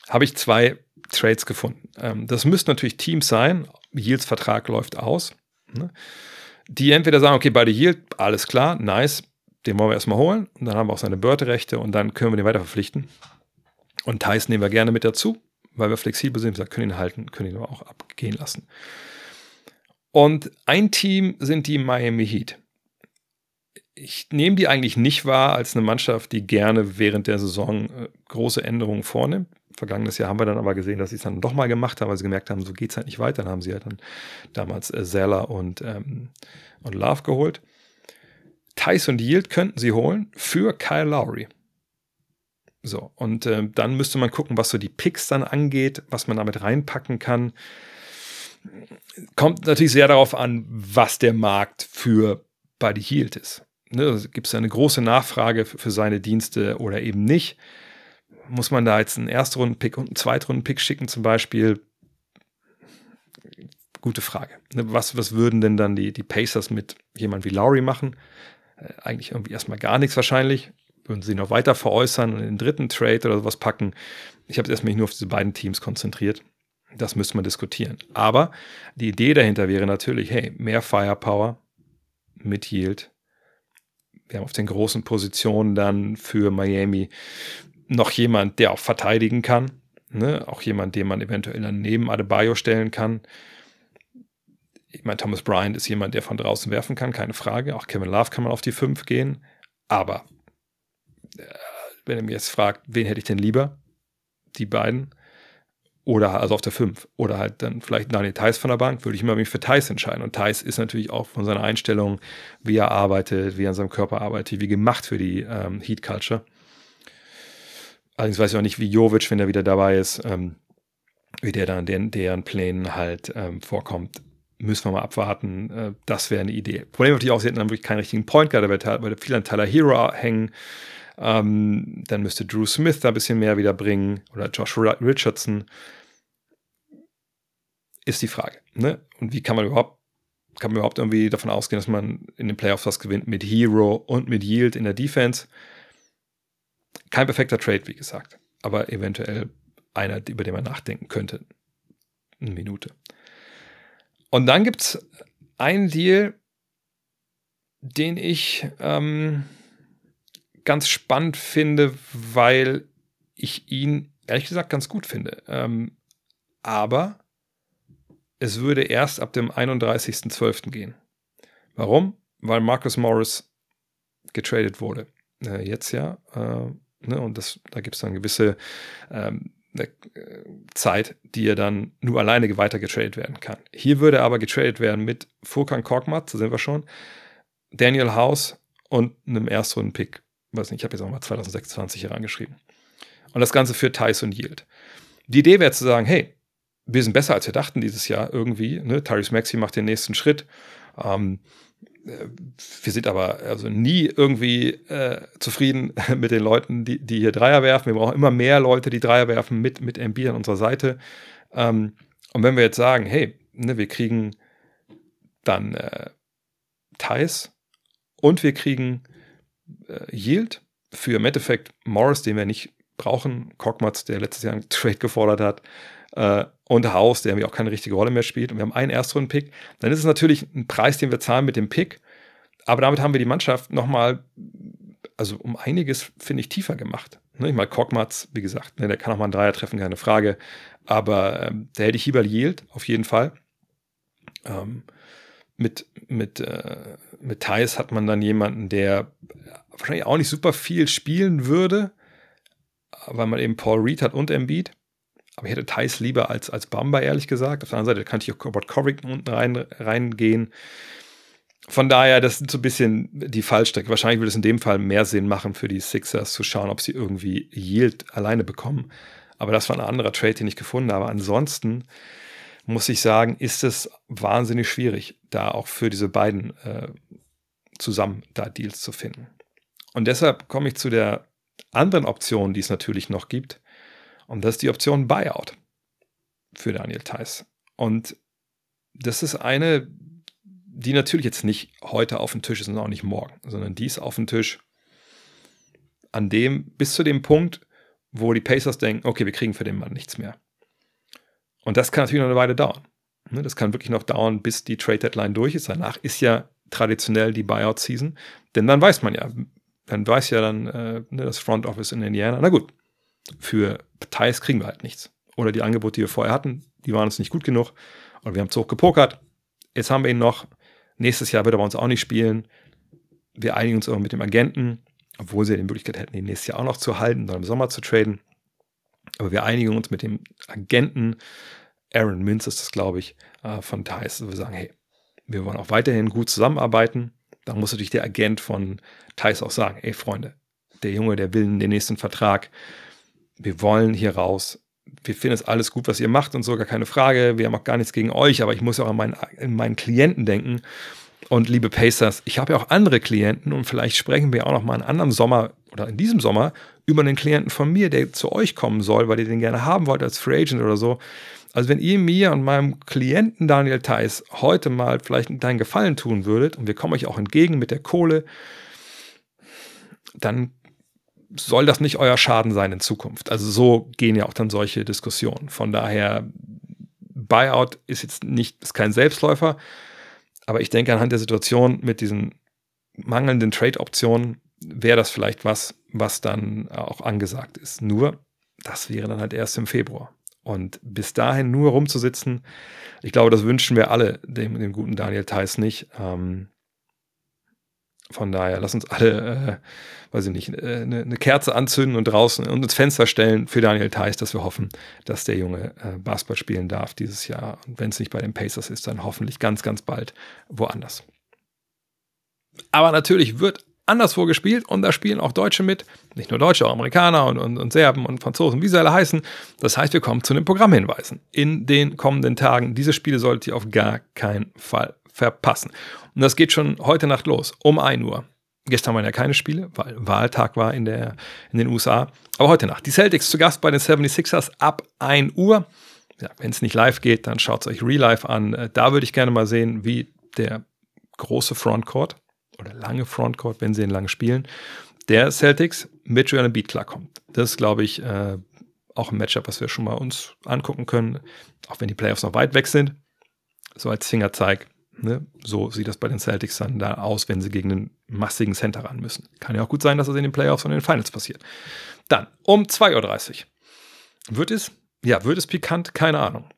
Habe ich zwei Trades gefunden. Ähm, das müssten natürlich Teams sein. Yields Vertrag läuft aus. Ne? die entweder sagen, okay, beide Yield, alles klar, nice, den wollen wir erstmal holen und dann haben wir auch seine Börderechte und dann können wir den weiter verpflichten. Und Thais nehmen wir gerne mit dazu, weil wir flexibel sind, wir können ihn halten, können ihn aber auch abgehen lassen. Und ein Team sind die Miami Heat. Ich nehme die eigentlich nicht wahr als eine Mannschaft, die gerne während der Saison äh, große Änderungen vornimmt. Vergangenes Jahr haben wir dann aber gesehen, dass sie es dann doch mal gemacht haben, weil sie gemerkt haben, so geht es halt nicht weiter. Dann haben sie ja dann damals äh, Zeller und, ähm, und Love geholt. Tice und Yield könnten sie holen für Kyle Lowry. So, und äh, dann müsste man gucken, was so die Picks dann angeht, was man damit reinpacken kann. Kommt natürlich sehr darauf an, was der Markt für Buddy Yield ist. Ne, Gibt es eine große Nachfrage für, seine Dienste oder eben nicht? muss man da jetzt einen Erstrunden-Pick und einen Zweitrunden-Pick schicken zum Beispiel? Gute Frage. Ne, was, was würden denn dann die, die Pacers mit jemand wie Lowry machen? Äh, eigentlich irgendwie erstmal gar nichts wahrscheinlich. Würden sie noch weiter veräußern und in den dritten Trade oder sowas packen? Ich habe jetzt erstmal nur auf diese beiden Teams konzentriert. Das müsste man diskutieren. Aber die Idee dahinter wäre natürlich, hey, mehr Firepower mit Yield. Wir haben auf den großen Positionen dann für Miami noch jemand, der auch verteidigen kann. Ne? Auch jemand, den man eventuell dann neben Adebayo stellen kann. Ich meine, Thomas Bryant ist jemand, der von draußen werfen kann, keine Frage. Auch Kevin Love kann man auf die 5 gehen. Aber äh, wenn er mich jetzt fragt, wen hätte ich denn lieber? Die beiden. Oder also auf der 5. Oder halt dann vielleicht Daniel Theiss von der Bank, würde ich immer mich für Theiss entscheiden. Und Theiss ist natürlich auch von seiner Einstellung, wie er arbeitet, wie er an seinem Körper arbeitet, wie gemacht für die ähm, Heat Culture. Allerdings weiß ich auch nicht, wie Jovic, wenn er wieder dabei ist, ähm, wie der dann in deren Plänen halt ähm, vorkommt. Müssen wir mal abwarten. Äh, das wäre eine Idee. Problem natürlich auch, sie hätten dann wirklich keinen richtigen Point Guard, da würde viel an Tyler Hero hängen. Ähm, dann müsste Drew Smith da ein bisschen mehr wieder bringen oder Josh Richardson. Ist die Frage. Ne? Und wie kann man überhaupt, kann man überhaupt irgendwie davon ausgehen, dass man in den Playoffs was gewinnt mit Hero und mit Yield in der Defense? Kein perfekter Trade, wie gesagt, aber eventuell einer, über den man nachdenken könnte. Eine Minute. Und dann gibt es einen Deal, den ich ähm, ganz spannend finde, weil ich ihn ehrlich gesagt ganz gut finde. Ähm, aber es würde erst ab dem 31.12. gehen. Warum? Weil Marcus Morris getradet wurde. Äh, jetzt ja. Äh, ne? Und das, da gibt es dann gewisse ähm, äh, Zeit, die er dann nur alleine weiter getradet werden kann. Hier würde aber getradet werden mit Furkan Korkmaz, da sind wir schon, Daniel House und einem Erstrunden-Pick weiß nicht, ich habe jetzt auch mal 2026 hier reingeschrieben. Und das Ganze für Tyson Yield. Die Idee wäre zu sagen, hey, wir sind besser, als wir dachten dieses Jahr irgendwie. Ne? Tyrese Maxi macht den nächsten Schritt. Ähm, äh, wir sind aber also nie irgendwie äh, zufrieden *laughs* mit den Leuten, die, die hier Dreier werfen. Wir brauchen immer mehr Leute, die Dreier werfen mit, mit MB an unserer Seite. Ähm, und wenn wir jetzt sagen, hey, ne, wir kriegen dann äh, Thais und wir kriegen äh, Yield für im Endeffekt Morris, den wir nicht brauchen, Cockmatz, der letztes Jahr einen Trade gefordert hat, äh, und House, der mir auch keine richtige Rolle mehr spielt, und wir haben einen Erstrunden-Pick, dann ist es natürlich ein Preis, den wir zahlen mit dem Pick, aber damit haben wir die Mannschaft nochmal, also um einiges, finde ich, tiefer gemacht. Ne, ich meine, Korkmaz, wie gesagt, ne, der kann auch mal einen Dreier treffen, keine Frage, aber ähm, da hätte ich lieber Yield, auf jeden Fall. Ähm, mit, mit, äh, mit Thais hat man dann jemanden, der wahrscheinlich auch nicht super viel spielen würde, weil man eben Paul Reed hat und Embiid. Aber ich hätte Thais lieber als, als Bamba, ehrlich gesagt. Auf der anderen Seite kann ich auch Robert Covington unten rein, reingehen. Von daher, das ist so ein bisschen die Fallstrecke. Wahrscheinlich würde es in dem Fall mehr Sinn machen für die Sixers zu schauen, ob sie irgendwie Yield alleine bekommen. Aber das war ein anderer Trade, den ich gefunden habe. Ansonsten muss ich sagen, ist es wahnsinnig schwierig, da auch für diese beiden äh, zusammen da Deals zu finden. Und deshalb komme ich zu der anderen Option, die es natürlich noch gibt. Und das ist die Option Buyout für Daniel Theiss. Und das ist eine, die natürlich jetzt nicht heute auf dem Tisch ist und auch nicht morgen, sondern die ist auf dem Tisch an dem, bis zu dem Punkt, wo die Pacers denken, okay, wir kriegen für den Mann nichts mehr. Und das kann natürlich noch eine Weile dauern. Ne, das kann wirklich noch dauern, bis die Trade Deadline durch ist. Danach ist ja traditionell die Buyout-Season. Denn dann weiß man ja, dann weiß ja dann äh, ne, das Front Office in Indiana, na gut, für Partys kriegen wir halt nichts. Oder die Angebote, die wir vorher hatten, die waren uns nicht gut genug. Oder wir haben zu hoch gepokert. Jetzt haben wir ihn noch. Nächstes Jahr wird er bei uns auch nicht spielen. Wir einigen uns aber mit dem Agenten, obwohl sie die Möglichkeit hätten, ihn nächstes Jahr auch noch zu halten, dann im Sommer zu traden. Aber wir einigen uns mit dem Agenten, Aaron Mintz ist das, glaube ich, äh, von Thais. Wir sagen, hey, wir wollen auch weiterhin gut zusammenarbeiten. Da muss natürlich der Agent von Thais auch sagen, ey Freunde, der Junge, der will den nächsten Vertrag. Wir wollen hier raus. Wir finden es alles gut, was ihr macht und so, gar keine Frage. Wir haben auch gar nichts gegen euch, aber ich muss auch an meinen, an meinen Klienten denken. Und liebe Pacers, ich habe ja auch andere Klienten und vielleicht sprechen wir auch noch mal einen anderen Sommer oder in diesem Sommer über einen Klienten von mir, der zu euch kommen soll, weil ihr den gerne haben wollt als Free Agent oder so. Also wenn ihr mir und meinem Klienten Daniel Theiss heute mal vielleicht einen Gefallen tun würdet und wir kommen euch auch entgegen mit der Kohle, dann soll das nicht euer Schaden sein in Zukunft. Also so gehen ja auch dann solche Diskussionen. Von daher, Buyout ist jetzt nicht, ist kein Selbstläufer, aber ich denke anhand der Situation mit diesen mangelnden Trade-Optionen wäre das vielleicht was, was dann auch angesagt ist. Nur das wäre dann halt erst im Februar. Und bis dahin nur rumzusitzen, ich glaube, das wünschen wir alle dem, dem guten Daniel Theiss nicht. Ähm, von daher, lass uns alle, äh, weiß ich nicht, äh, eine, Kerze anzünden und draußen und ins Fenster stellen für Daniel Theiss, dass wir hoffen, dass der Junge äh, Basketball spielen darf dieses Jahr. Und wenn es nicht bei den Pacers ist, dann hoffentlich ganz, ganz bald woanders. Aber natürlich wird anderswo gespielt und da spielen auch Deutsche mit. Nicht nur Deutsche, auch Amerikaner und, und, und Serben und Franzosen, wie sie alle heißen. Das heißt, wir kommen zu den Programmhinweisen. In den kommenden Tagen, diese Spiele solltet ihr auf gar keinen Fall verpassen. Und das geht schon heute Nacht los, um 1 Uhr. Gestern waren ja keine Spiele, weil Wahltag war in, der, in den USA. Aber heute Nacht. Die Celtics zu Gast bei den 76ers ab 1 Uhr. Ja, Wenn es nicht live geht, dann schaut es euch Real Life an. Äh, da würde ich gerne mal sehen, wie der große Frontcourt oder lange Frontcourt, wenn sie ihn lange spielen, der Celtics mit Joel Embiid klarkommt. Das ist, glaube ich, äh, auch ein Matchup, was wir schon mal uns angucken können, auch wenn die Playoffs noch weit weg sind. So als Fingerzeig. Ne? So sieht das bei den Celtics dann da aus, wenn sie gegen einen massigen Center ran müssen. Kann ja auch gut sein, dass das in den Playoffs und in den Finals passiert. Dann um 2.30 Uhr. Wird es, ja, wird es pikant? Keine Ahnung.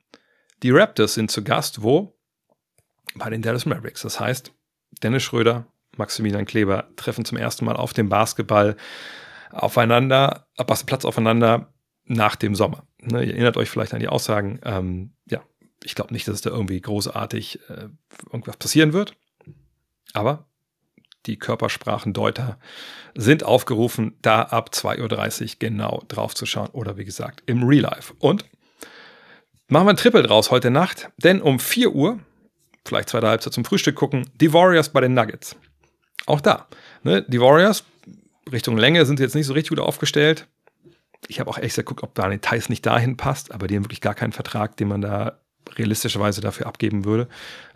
Die Raptors sind zu Gast, wo? Bei den Dallas Mavericks. Das heißt, Dennis Schröder Maximilian Kleber treffen zum ersten Mal auf dem Basketball aufeinander, Platz aufeinander nach dem Sommer. Ne, ihr erinnert euch vielleicht an die Aussagen. Ähm, ja, ich glaube nicht, dass es da irgendwie großartig äh, irgendwas passieren wird. Aber die Körpersprachendeuter sind aufgerufen, da ab 2.30 Uhr genau drauf zu schauen. Oder wie gesagt, im Real Life. Und machen wir ein Triple draus heute Nacht, denn um 4 Uhr, vielleicht zweite Halbzeit zum Frühstück gucken, die Warriors bei den Nuggets auch da. Ne? Die Warriors, Richtung Länge, sind jetzt nicht so richtig gut aufgestellt. Ich habe auch echt geguckt, ob Daniel Theiss nicht dahin passt, aber die haben wirklich gar keinen Vertrag, den man da realistischerweise dafür abgeben würde,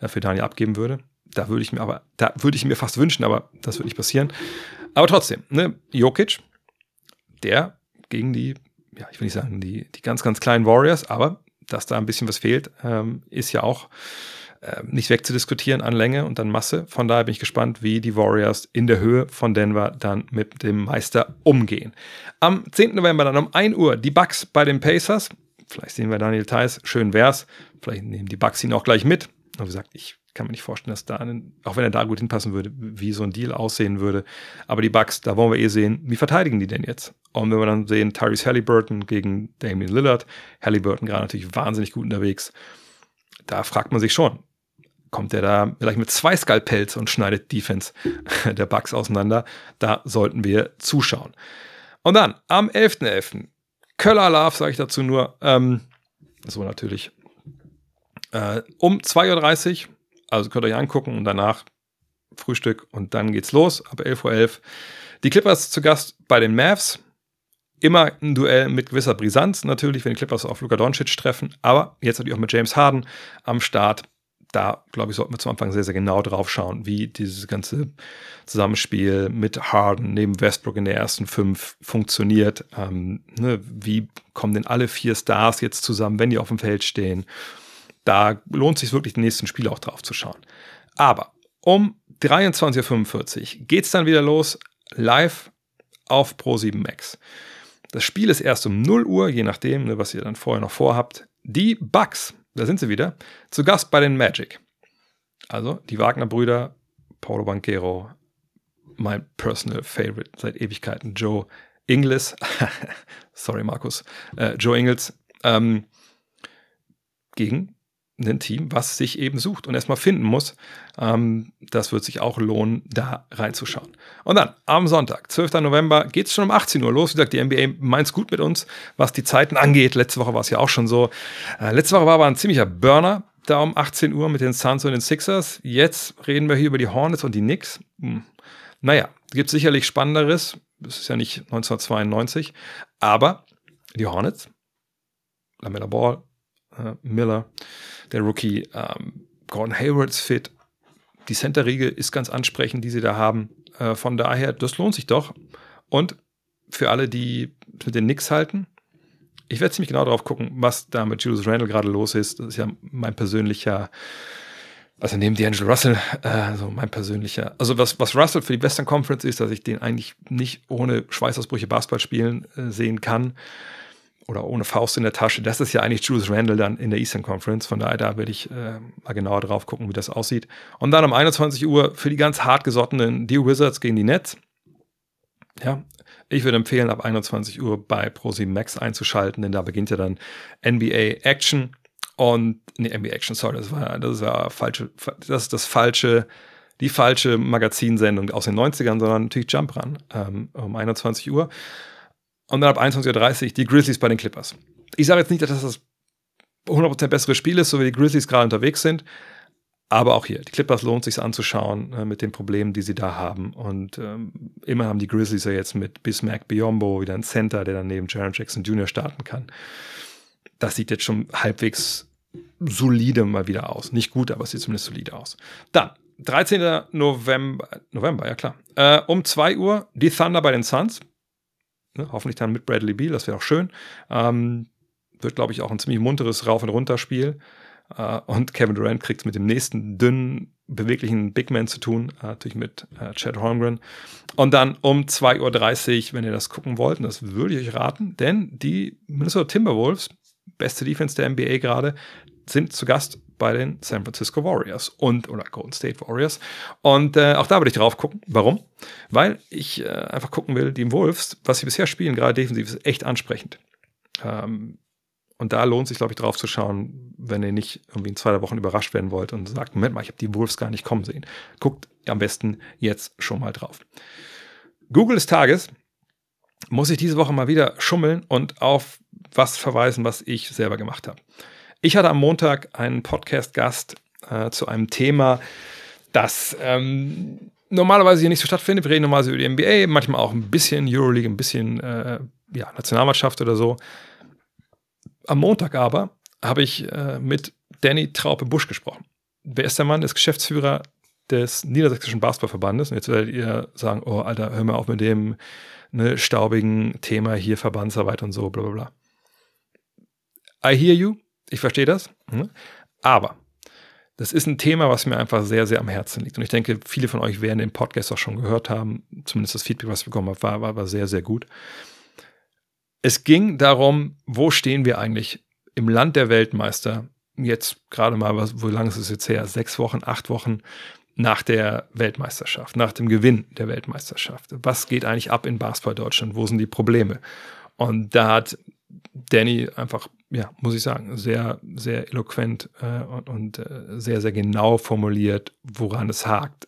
äh, für Daniel abgeben würde. Da würde ich mir aber, da würde ich mir fast wünschen, aber das wird nicht passieren. Aber trotzdem, ne, Jokic, der gegen die, ja, ich will nicht sagen, die, die ganz, ganz kleinen Warriors, aber dass da ein bisschen was fehlt, ähm, ist ja auch ähm, nicht wegzudiskutieren an Länge und an Masse. Von daher bin ich gespannt, wie die Warriors in der Höhe von Denver dann mit dem Meister umgehen. Am 10. November dann um 1 Uhr die Bucks bei den Pacers. Vielleicht sehen wir Daniel Theiss, schön wär's. Vielleicht nehmen die Bucks ihn auch gleich mit. Aber wie gesagt, ich kann mir nicht vorstellen, dass da, einen, auch wenn er da gut hinpassen würde, wie so ein Deal aussehen würde. Aber die Bucks, da wollen wir eh sehen, wie verteidigen die denn jetzt? Und wenn wir dann sehen, Tyrese Halliburton gegen Damian Lillard, Halliburton gerade natürlich wahnsinnig gut unterwegs, da fragt man sich schon, kommt er da vielleicht mit zwei Skalpells und schneidet Defense *laughs* der Bugs auseinander. Da sollten wir zuschauen. Und dann am 11.11. .11. Köller Love, sage ich dazu nur. Ähm, so natürlich. Äh, um 2.30 Uhr. Also könnt ihr euch angucken und danach Frühstück und dann geht's los ab 11.11 Uhr. .11. Die Clippers zu Gast bei den Mavs. Immer ein Duell mit gewisser Brisanz, natürlich, wenn die Clippers auf Luka Doncic treffen, aber jetzt natürlich auch mit James Harden am Start da, glaube ich, sollten wir zum Anfang sehr, sehr genau drauf schauen, wie dieses ganze Zusammenspiel mit Harden neben Westbrook in der ersten fünf funktioniert. Ähm, ne, wie kommen denn alle vier Stars jetzt zusammen, wenn die auf dem Feld stehen? Da lohnt sich wirklich, den nächsten Spiel auch drauf zu schauen. Aber um 23.45 Uhr geht es dann wieder los, live auf Pro7 Max. Das Spiel ist erst um 0 Uhr, je nachdem, ne, was ihr dann vorher noch vorhabt. Die Bugs da sind sie wieder, zu Gast bei den Magic. Also die Wagner-Brüder, Paulo Banquero, mein personal favorite seit Ewigkeiten, Joe Ingles, *laughs* sorry Markus, äh, Joe Ingles, ähm, gegen ein Team, was sich eben sucht und erstmal finden muss. Ähm, das wird sich auch lohnen, da reinzuschauen. Und dann am Sonntag, 12. November, geht es schon um 18 Uhr los. Wie gesagt, die NBA meint es gut mit uns, was die Zeiten angeht. Letzte Woche war es ja auch schon so. Äh, letzte Woche war aber ein ziemlicher Burner da um 18 Uhr mit den Suns und den Sixers. Jetzt reden wir hier über die Hornets und die Knicks. Hm. Naja, gibt sicherlich Spannenderes. Das ist ja nicht 1992. Aber die Hornets, Lamella Ball, äh, Miller, der Rookie. Ähm, Gordon Haywards fit. Die Center-Riege ist ganz ansprechend, die sie da haben. Äh, von daher, das lohnt sich doch. Und für alle, die mit den Knicks halten, ich werde ziemlich genau darauf gucken, was da mit Julius Randle gerade los ist. Das ist ja mein persönlicher, also neben D'Angelo Russell, äh, so mein persönlicher, also was, was Russell für die Western Conference ist, dass ich den eigentlich nicht ohne Schweißausbrüche Basketball spielen äh, sehen kann. Oder ohne Faust in der Tasche. Das ist ja eigentlich Julius Randle dann in der Eastern Conference. Von daher, da werde ich äh, mal genauer drauf gucken, wie das aussieht. Und dann um 21 Uhr für die ganz hartgesottenen die Wizards gegen die Nets. Ja, ich würde empfehlen, ab 21 Uhr bei ProSieben Max einzuschalten, denn da beginnt ja dann NBA Action. Und, nee, NBA Action, sorry, das war, das war falsche, das ist das falsche, die falsche Magazinsendung aus den 90ern, sondern natürlich Jump Run ähm, um 21 Uhr. Und dann ab 21.30 Uhr die Grizzlies bei den Clippers. Ich sage jetzt nicht, dass das 100% bessere Spiel ist, so wie die Grizzlies gerade unterwegs sind. Aber auch hier, die Clippers lohnt sich anzuschauen äh, mit den Problemen, die sie da haben. Und ähm, immer haben die Grizzlies ja jetzt mit Bismack Biombo wieder einen Center, der dann neben Jaron Jackson Jr. starten kann. Das sieht jetzt schon halbwegs solide mal wieder aus. Nicht gut, aber es sieht zumindest solide aus. Dann, 13. November, November, ja klar. Äh, um 2 Uhr die Thunder bei den Suns. Ne, hoffentlich dann mit Bradley Beal, das wäre auch schön. Ähm, wird, glaube ich, auch ein ziemlich munteres Rauf- und Runter-Spiel. Äh, und Kevin Durant kriegt es mit dem nächsten dünnen, beweglichen Big Man zu tun, äh, natürlich mit äh, Chad Holmgren. Und dann um 2.30 Uhr, wenn ihr das gucken wollt, und das würde ich euch raten, denn die Minnesota Timberwolves, beste Defense der NBA gerade, sind zu Gast bei den San Francisco Warriors und oder Golden State Warriors. Und äh, auch da würde ich drauf gucken. Warum? Weil ich äh, einfach gucken will, die Wolves, was sie bisher spielen, gerade defensiv, ist echt ansprechend. Ähm, und da lohnt sich, glaube ich, drauf zu schauen, wenn ihr nicht irgendwie in zwei Wochen überrascht werden wollt und sagt, Moment mal, ich habe die Wolves gar nicht kommen sehen. Guckt am besten jetzt schon mal drauf. Google des Tages muss ich diese Woche mal wieder schummeln und auf was verweisen, was ich selber gemacht habe. Ich hatte am Montag einen Podcast-Gast äh, zu einem Thema, das ähm, normalerweise hier nicht so stattfindet. Wir reden normalerweise über die NBA, manchmal auch ein bisschen Euroleague, ein bisschen äh, ja, Nationalmannschaft oder so. Am Montag aber habe ich äh, mit Danny Traupe-Busch gesprochen. Wer ist der Mann? ist Geschäftsführer des Niedersächsischen Basketballverbandes. Und jetzt werdet ihr sagen, oh Alter, hör mal auf mit dem ne, staubigen Thema hier, Verbandsarbeit und so, bla bla bla. I hear you, ich verstehe das. Hm? Aber das ist ein Thema, was mir einfach sehr, sehr am Herzen liegt. Und ich denke, viele von euch werden den Podcast auch schon gehört haben. Zumindest das Feedback, was ich bekommen habe, war, war, sehr, sehr gut. Es ging darum, wo stehen wir eigentlich im Land der Weltmeister? Jetzt gerade mal, wo lange ist es jetzt her? Sechs Wochen, acht Wochen nach der Weltmeisterschaft, nach dem Gewinn der Weltmeisterschaft. Was geht eigentlich ab in Basketball Deutschland? Wo sind die Probleme? Und da hat Danny einfach, ja, muss ich sagen, sehr, sehr eloquent äh, und, und äh, sehr, sehr genau formuliert, woran es hakt,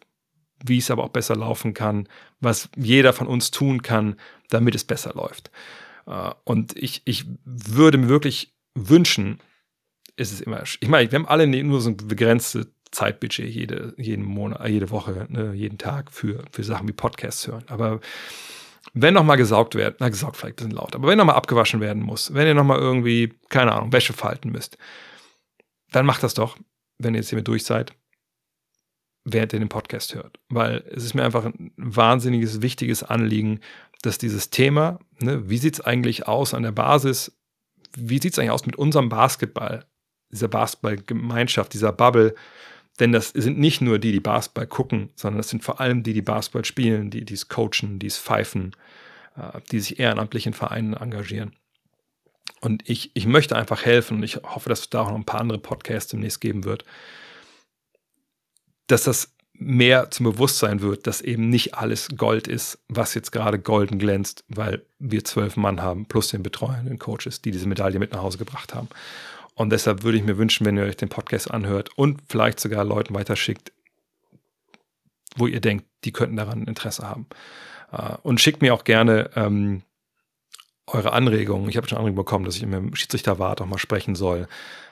wie es aber auch besser laufen kann, was jeder von uns tun kann, damit es besser läuft. Äh, und ich, ich würde mir wirklich wünschen, ist es immer, ich meine, wir haben alle nur so ein begrenztes Zeitbudget jede, jeden Monat, jede Woche, ne, jeden Tag für, für Sachen wie Podcasts hören. Aber wenn nochmal gesaugt wird, na gesaugt vielleicht ein bisschen laut, aber wenn nochmal abgewaschen werden muss, wenn ihr nochmal irgendwie, keine Ahnung, Wäsche falten müsst, dann macht das doch, wenn ihr jetzt hier mit durch seid, während ihr den Podcast hört. Weil es ist mir einfach ein wahnsinniges, wichtiges Anliegen, dass dieses Thema, ne, wie sieht es eigentlich aus an der Basis, wie sieht es eigentlich aus mit unserem Basketball, dieser Basketballgemeinschaft, dieser Bubble, denn das sind nicht nur die, die Basketball gucken, sondern das sind vor allem die, die Basketball spielen, die, es coachen, die es pfeifen, äh, die sich ehrenamtlich in Vereinen engagieren. Und ich, ich möchte einfach helfen und ich hoffe, dass es da auch noch ein paar andere Podcasts demnächst geben wird, dass das mehr zum Bewusstsein wird, dass eben nicht alles Gold ist, was jetzt gerade golden glänzt, weil wir zwölf Mann haben, plus den Betreuern, den Coaches, die diese Medaille mit nach Hause gebracht haben. Und deshalb würde ich mir wünschen, wenn ihr euch den Podcast anhört und vielleicht sogar Leuten weiterschickt, wo ihr denkt, die könnten daran Interesse haben. Uh, und schickt mir auch gerne ähm, eure Anregungen. Ich habe schon Anregungen bekommen, dass ich mit dem Schiedsrichterwart auch mal sprechen soll.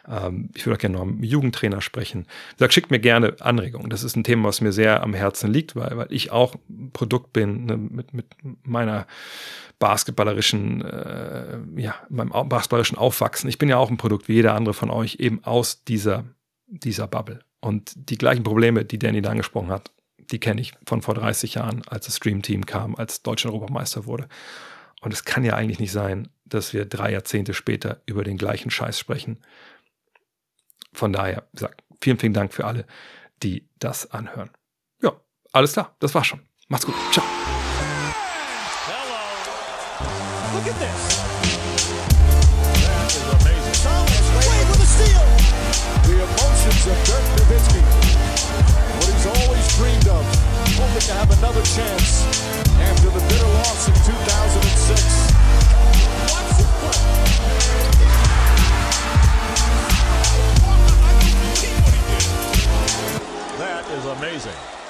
Ähm, ich würde auch gerne noch mit dem Jugendtrainer sprechen. Sagt, schickt mir gerne Anregungen. Das ist ein Thema, was mir sehr am Herzen liegt, weil, weil ich auch ein Produkt bin ne, mit, mit meiner basketballerischen, äh, ja, meinem basketballerischen Aufwachsen. Ich bin ja auch ein Produkt wie jeder andere von euch, eben aus dieser, dieser Bubble. Und die gleichen Probleme, die Danny da angesprochen hat, die kenne ich von vor 30 Jahren, als das Stream Team kam, als Deutscher Europameister wurde. Und es kann ja eigentlich nicht sein, dass wir drei Jahrzehnte später über den gleichen Scheiß sprechen. Von daher, wie gesagt, vielen, vielen Dank für alle, die das anhören. Ja, alles klar, das war's schon. Macht's gut. Ciao. Look at this. The emotions of Dirk Nowitzki. What he's always dreamed of. Hoping to have another chance after the bitter loss in 2000. That is amazing.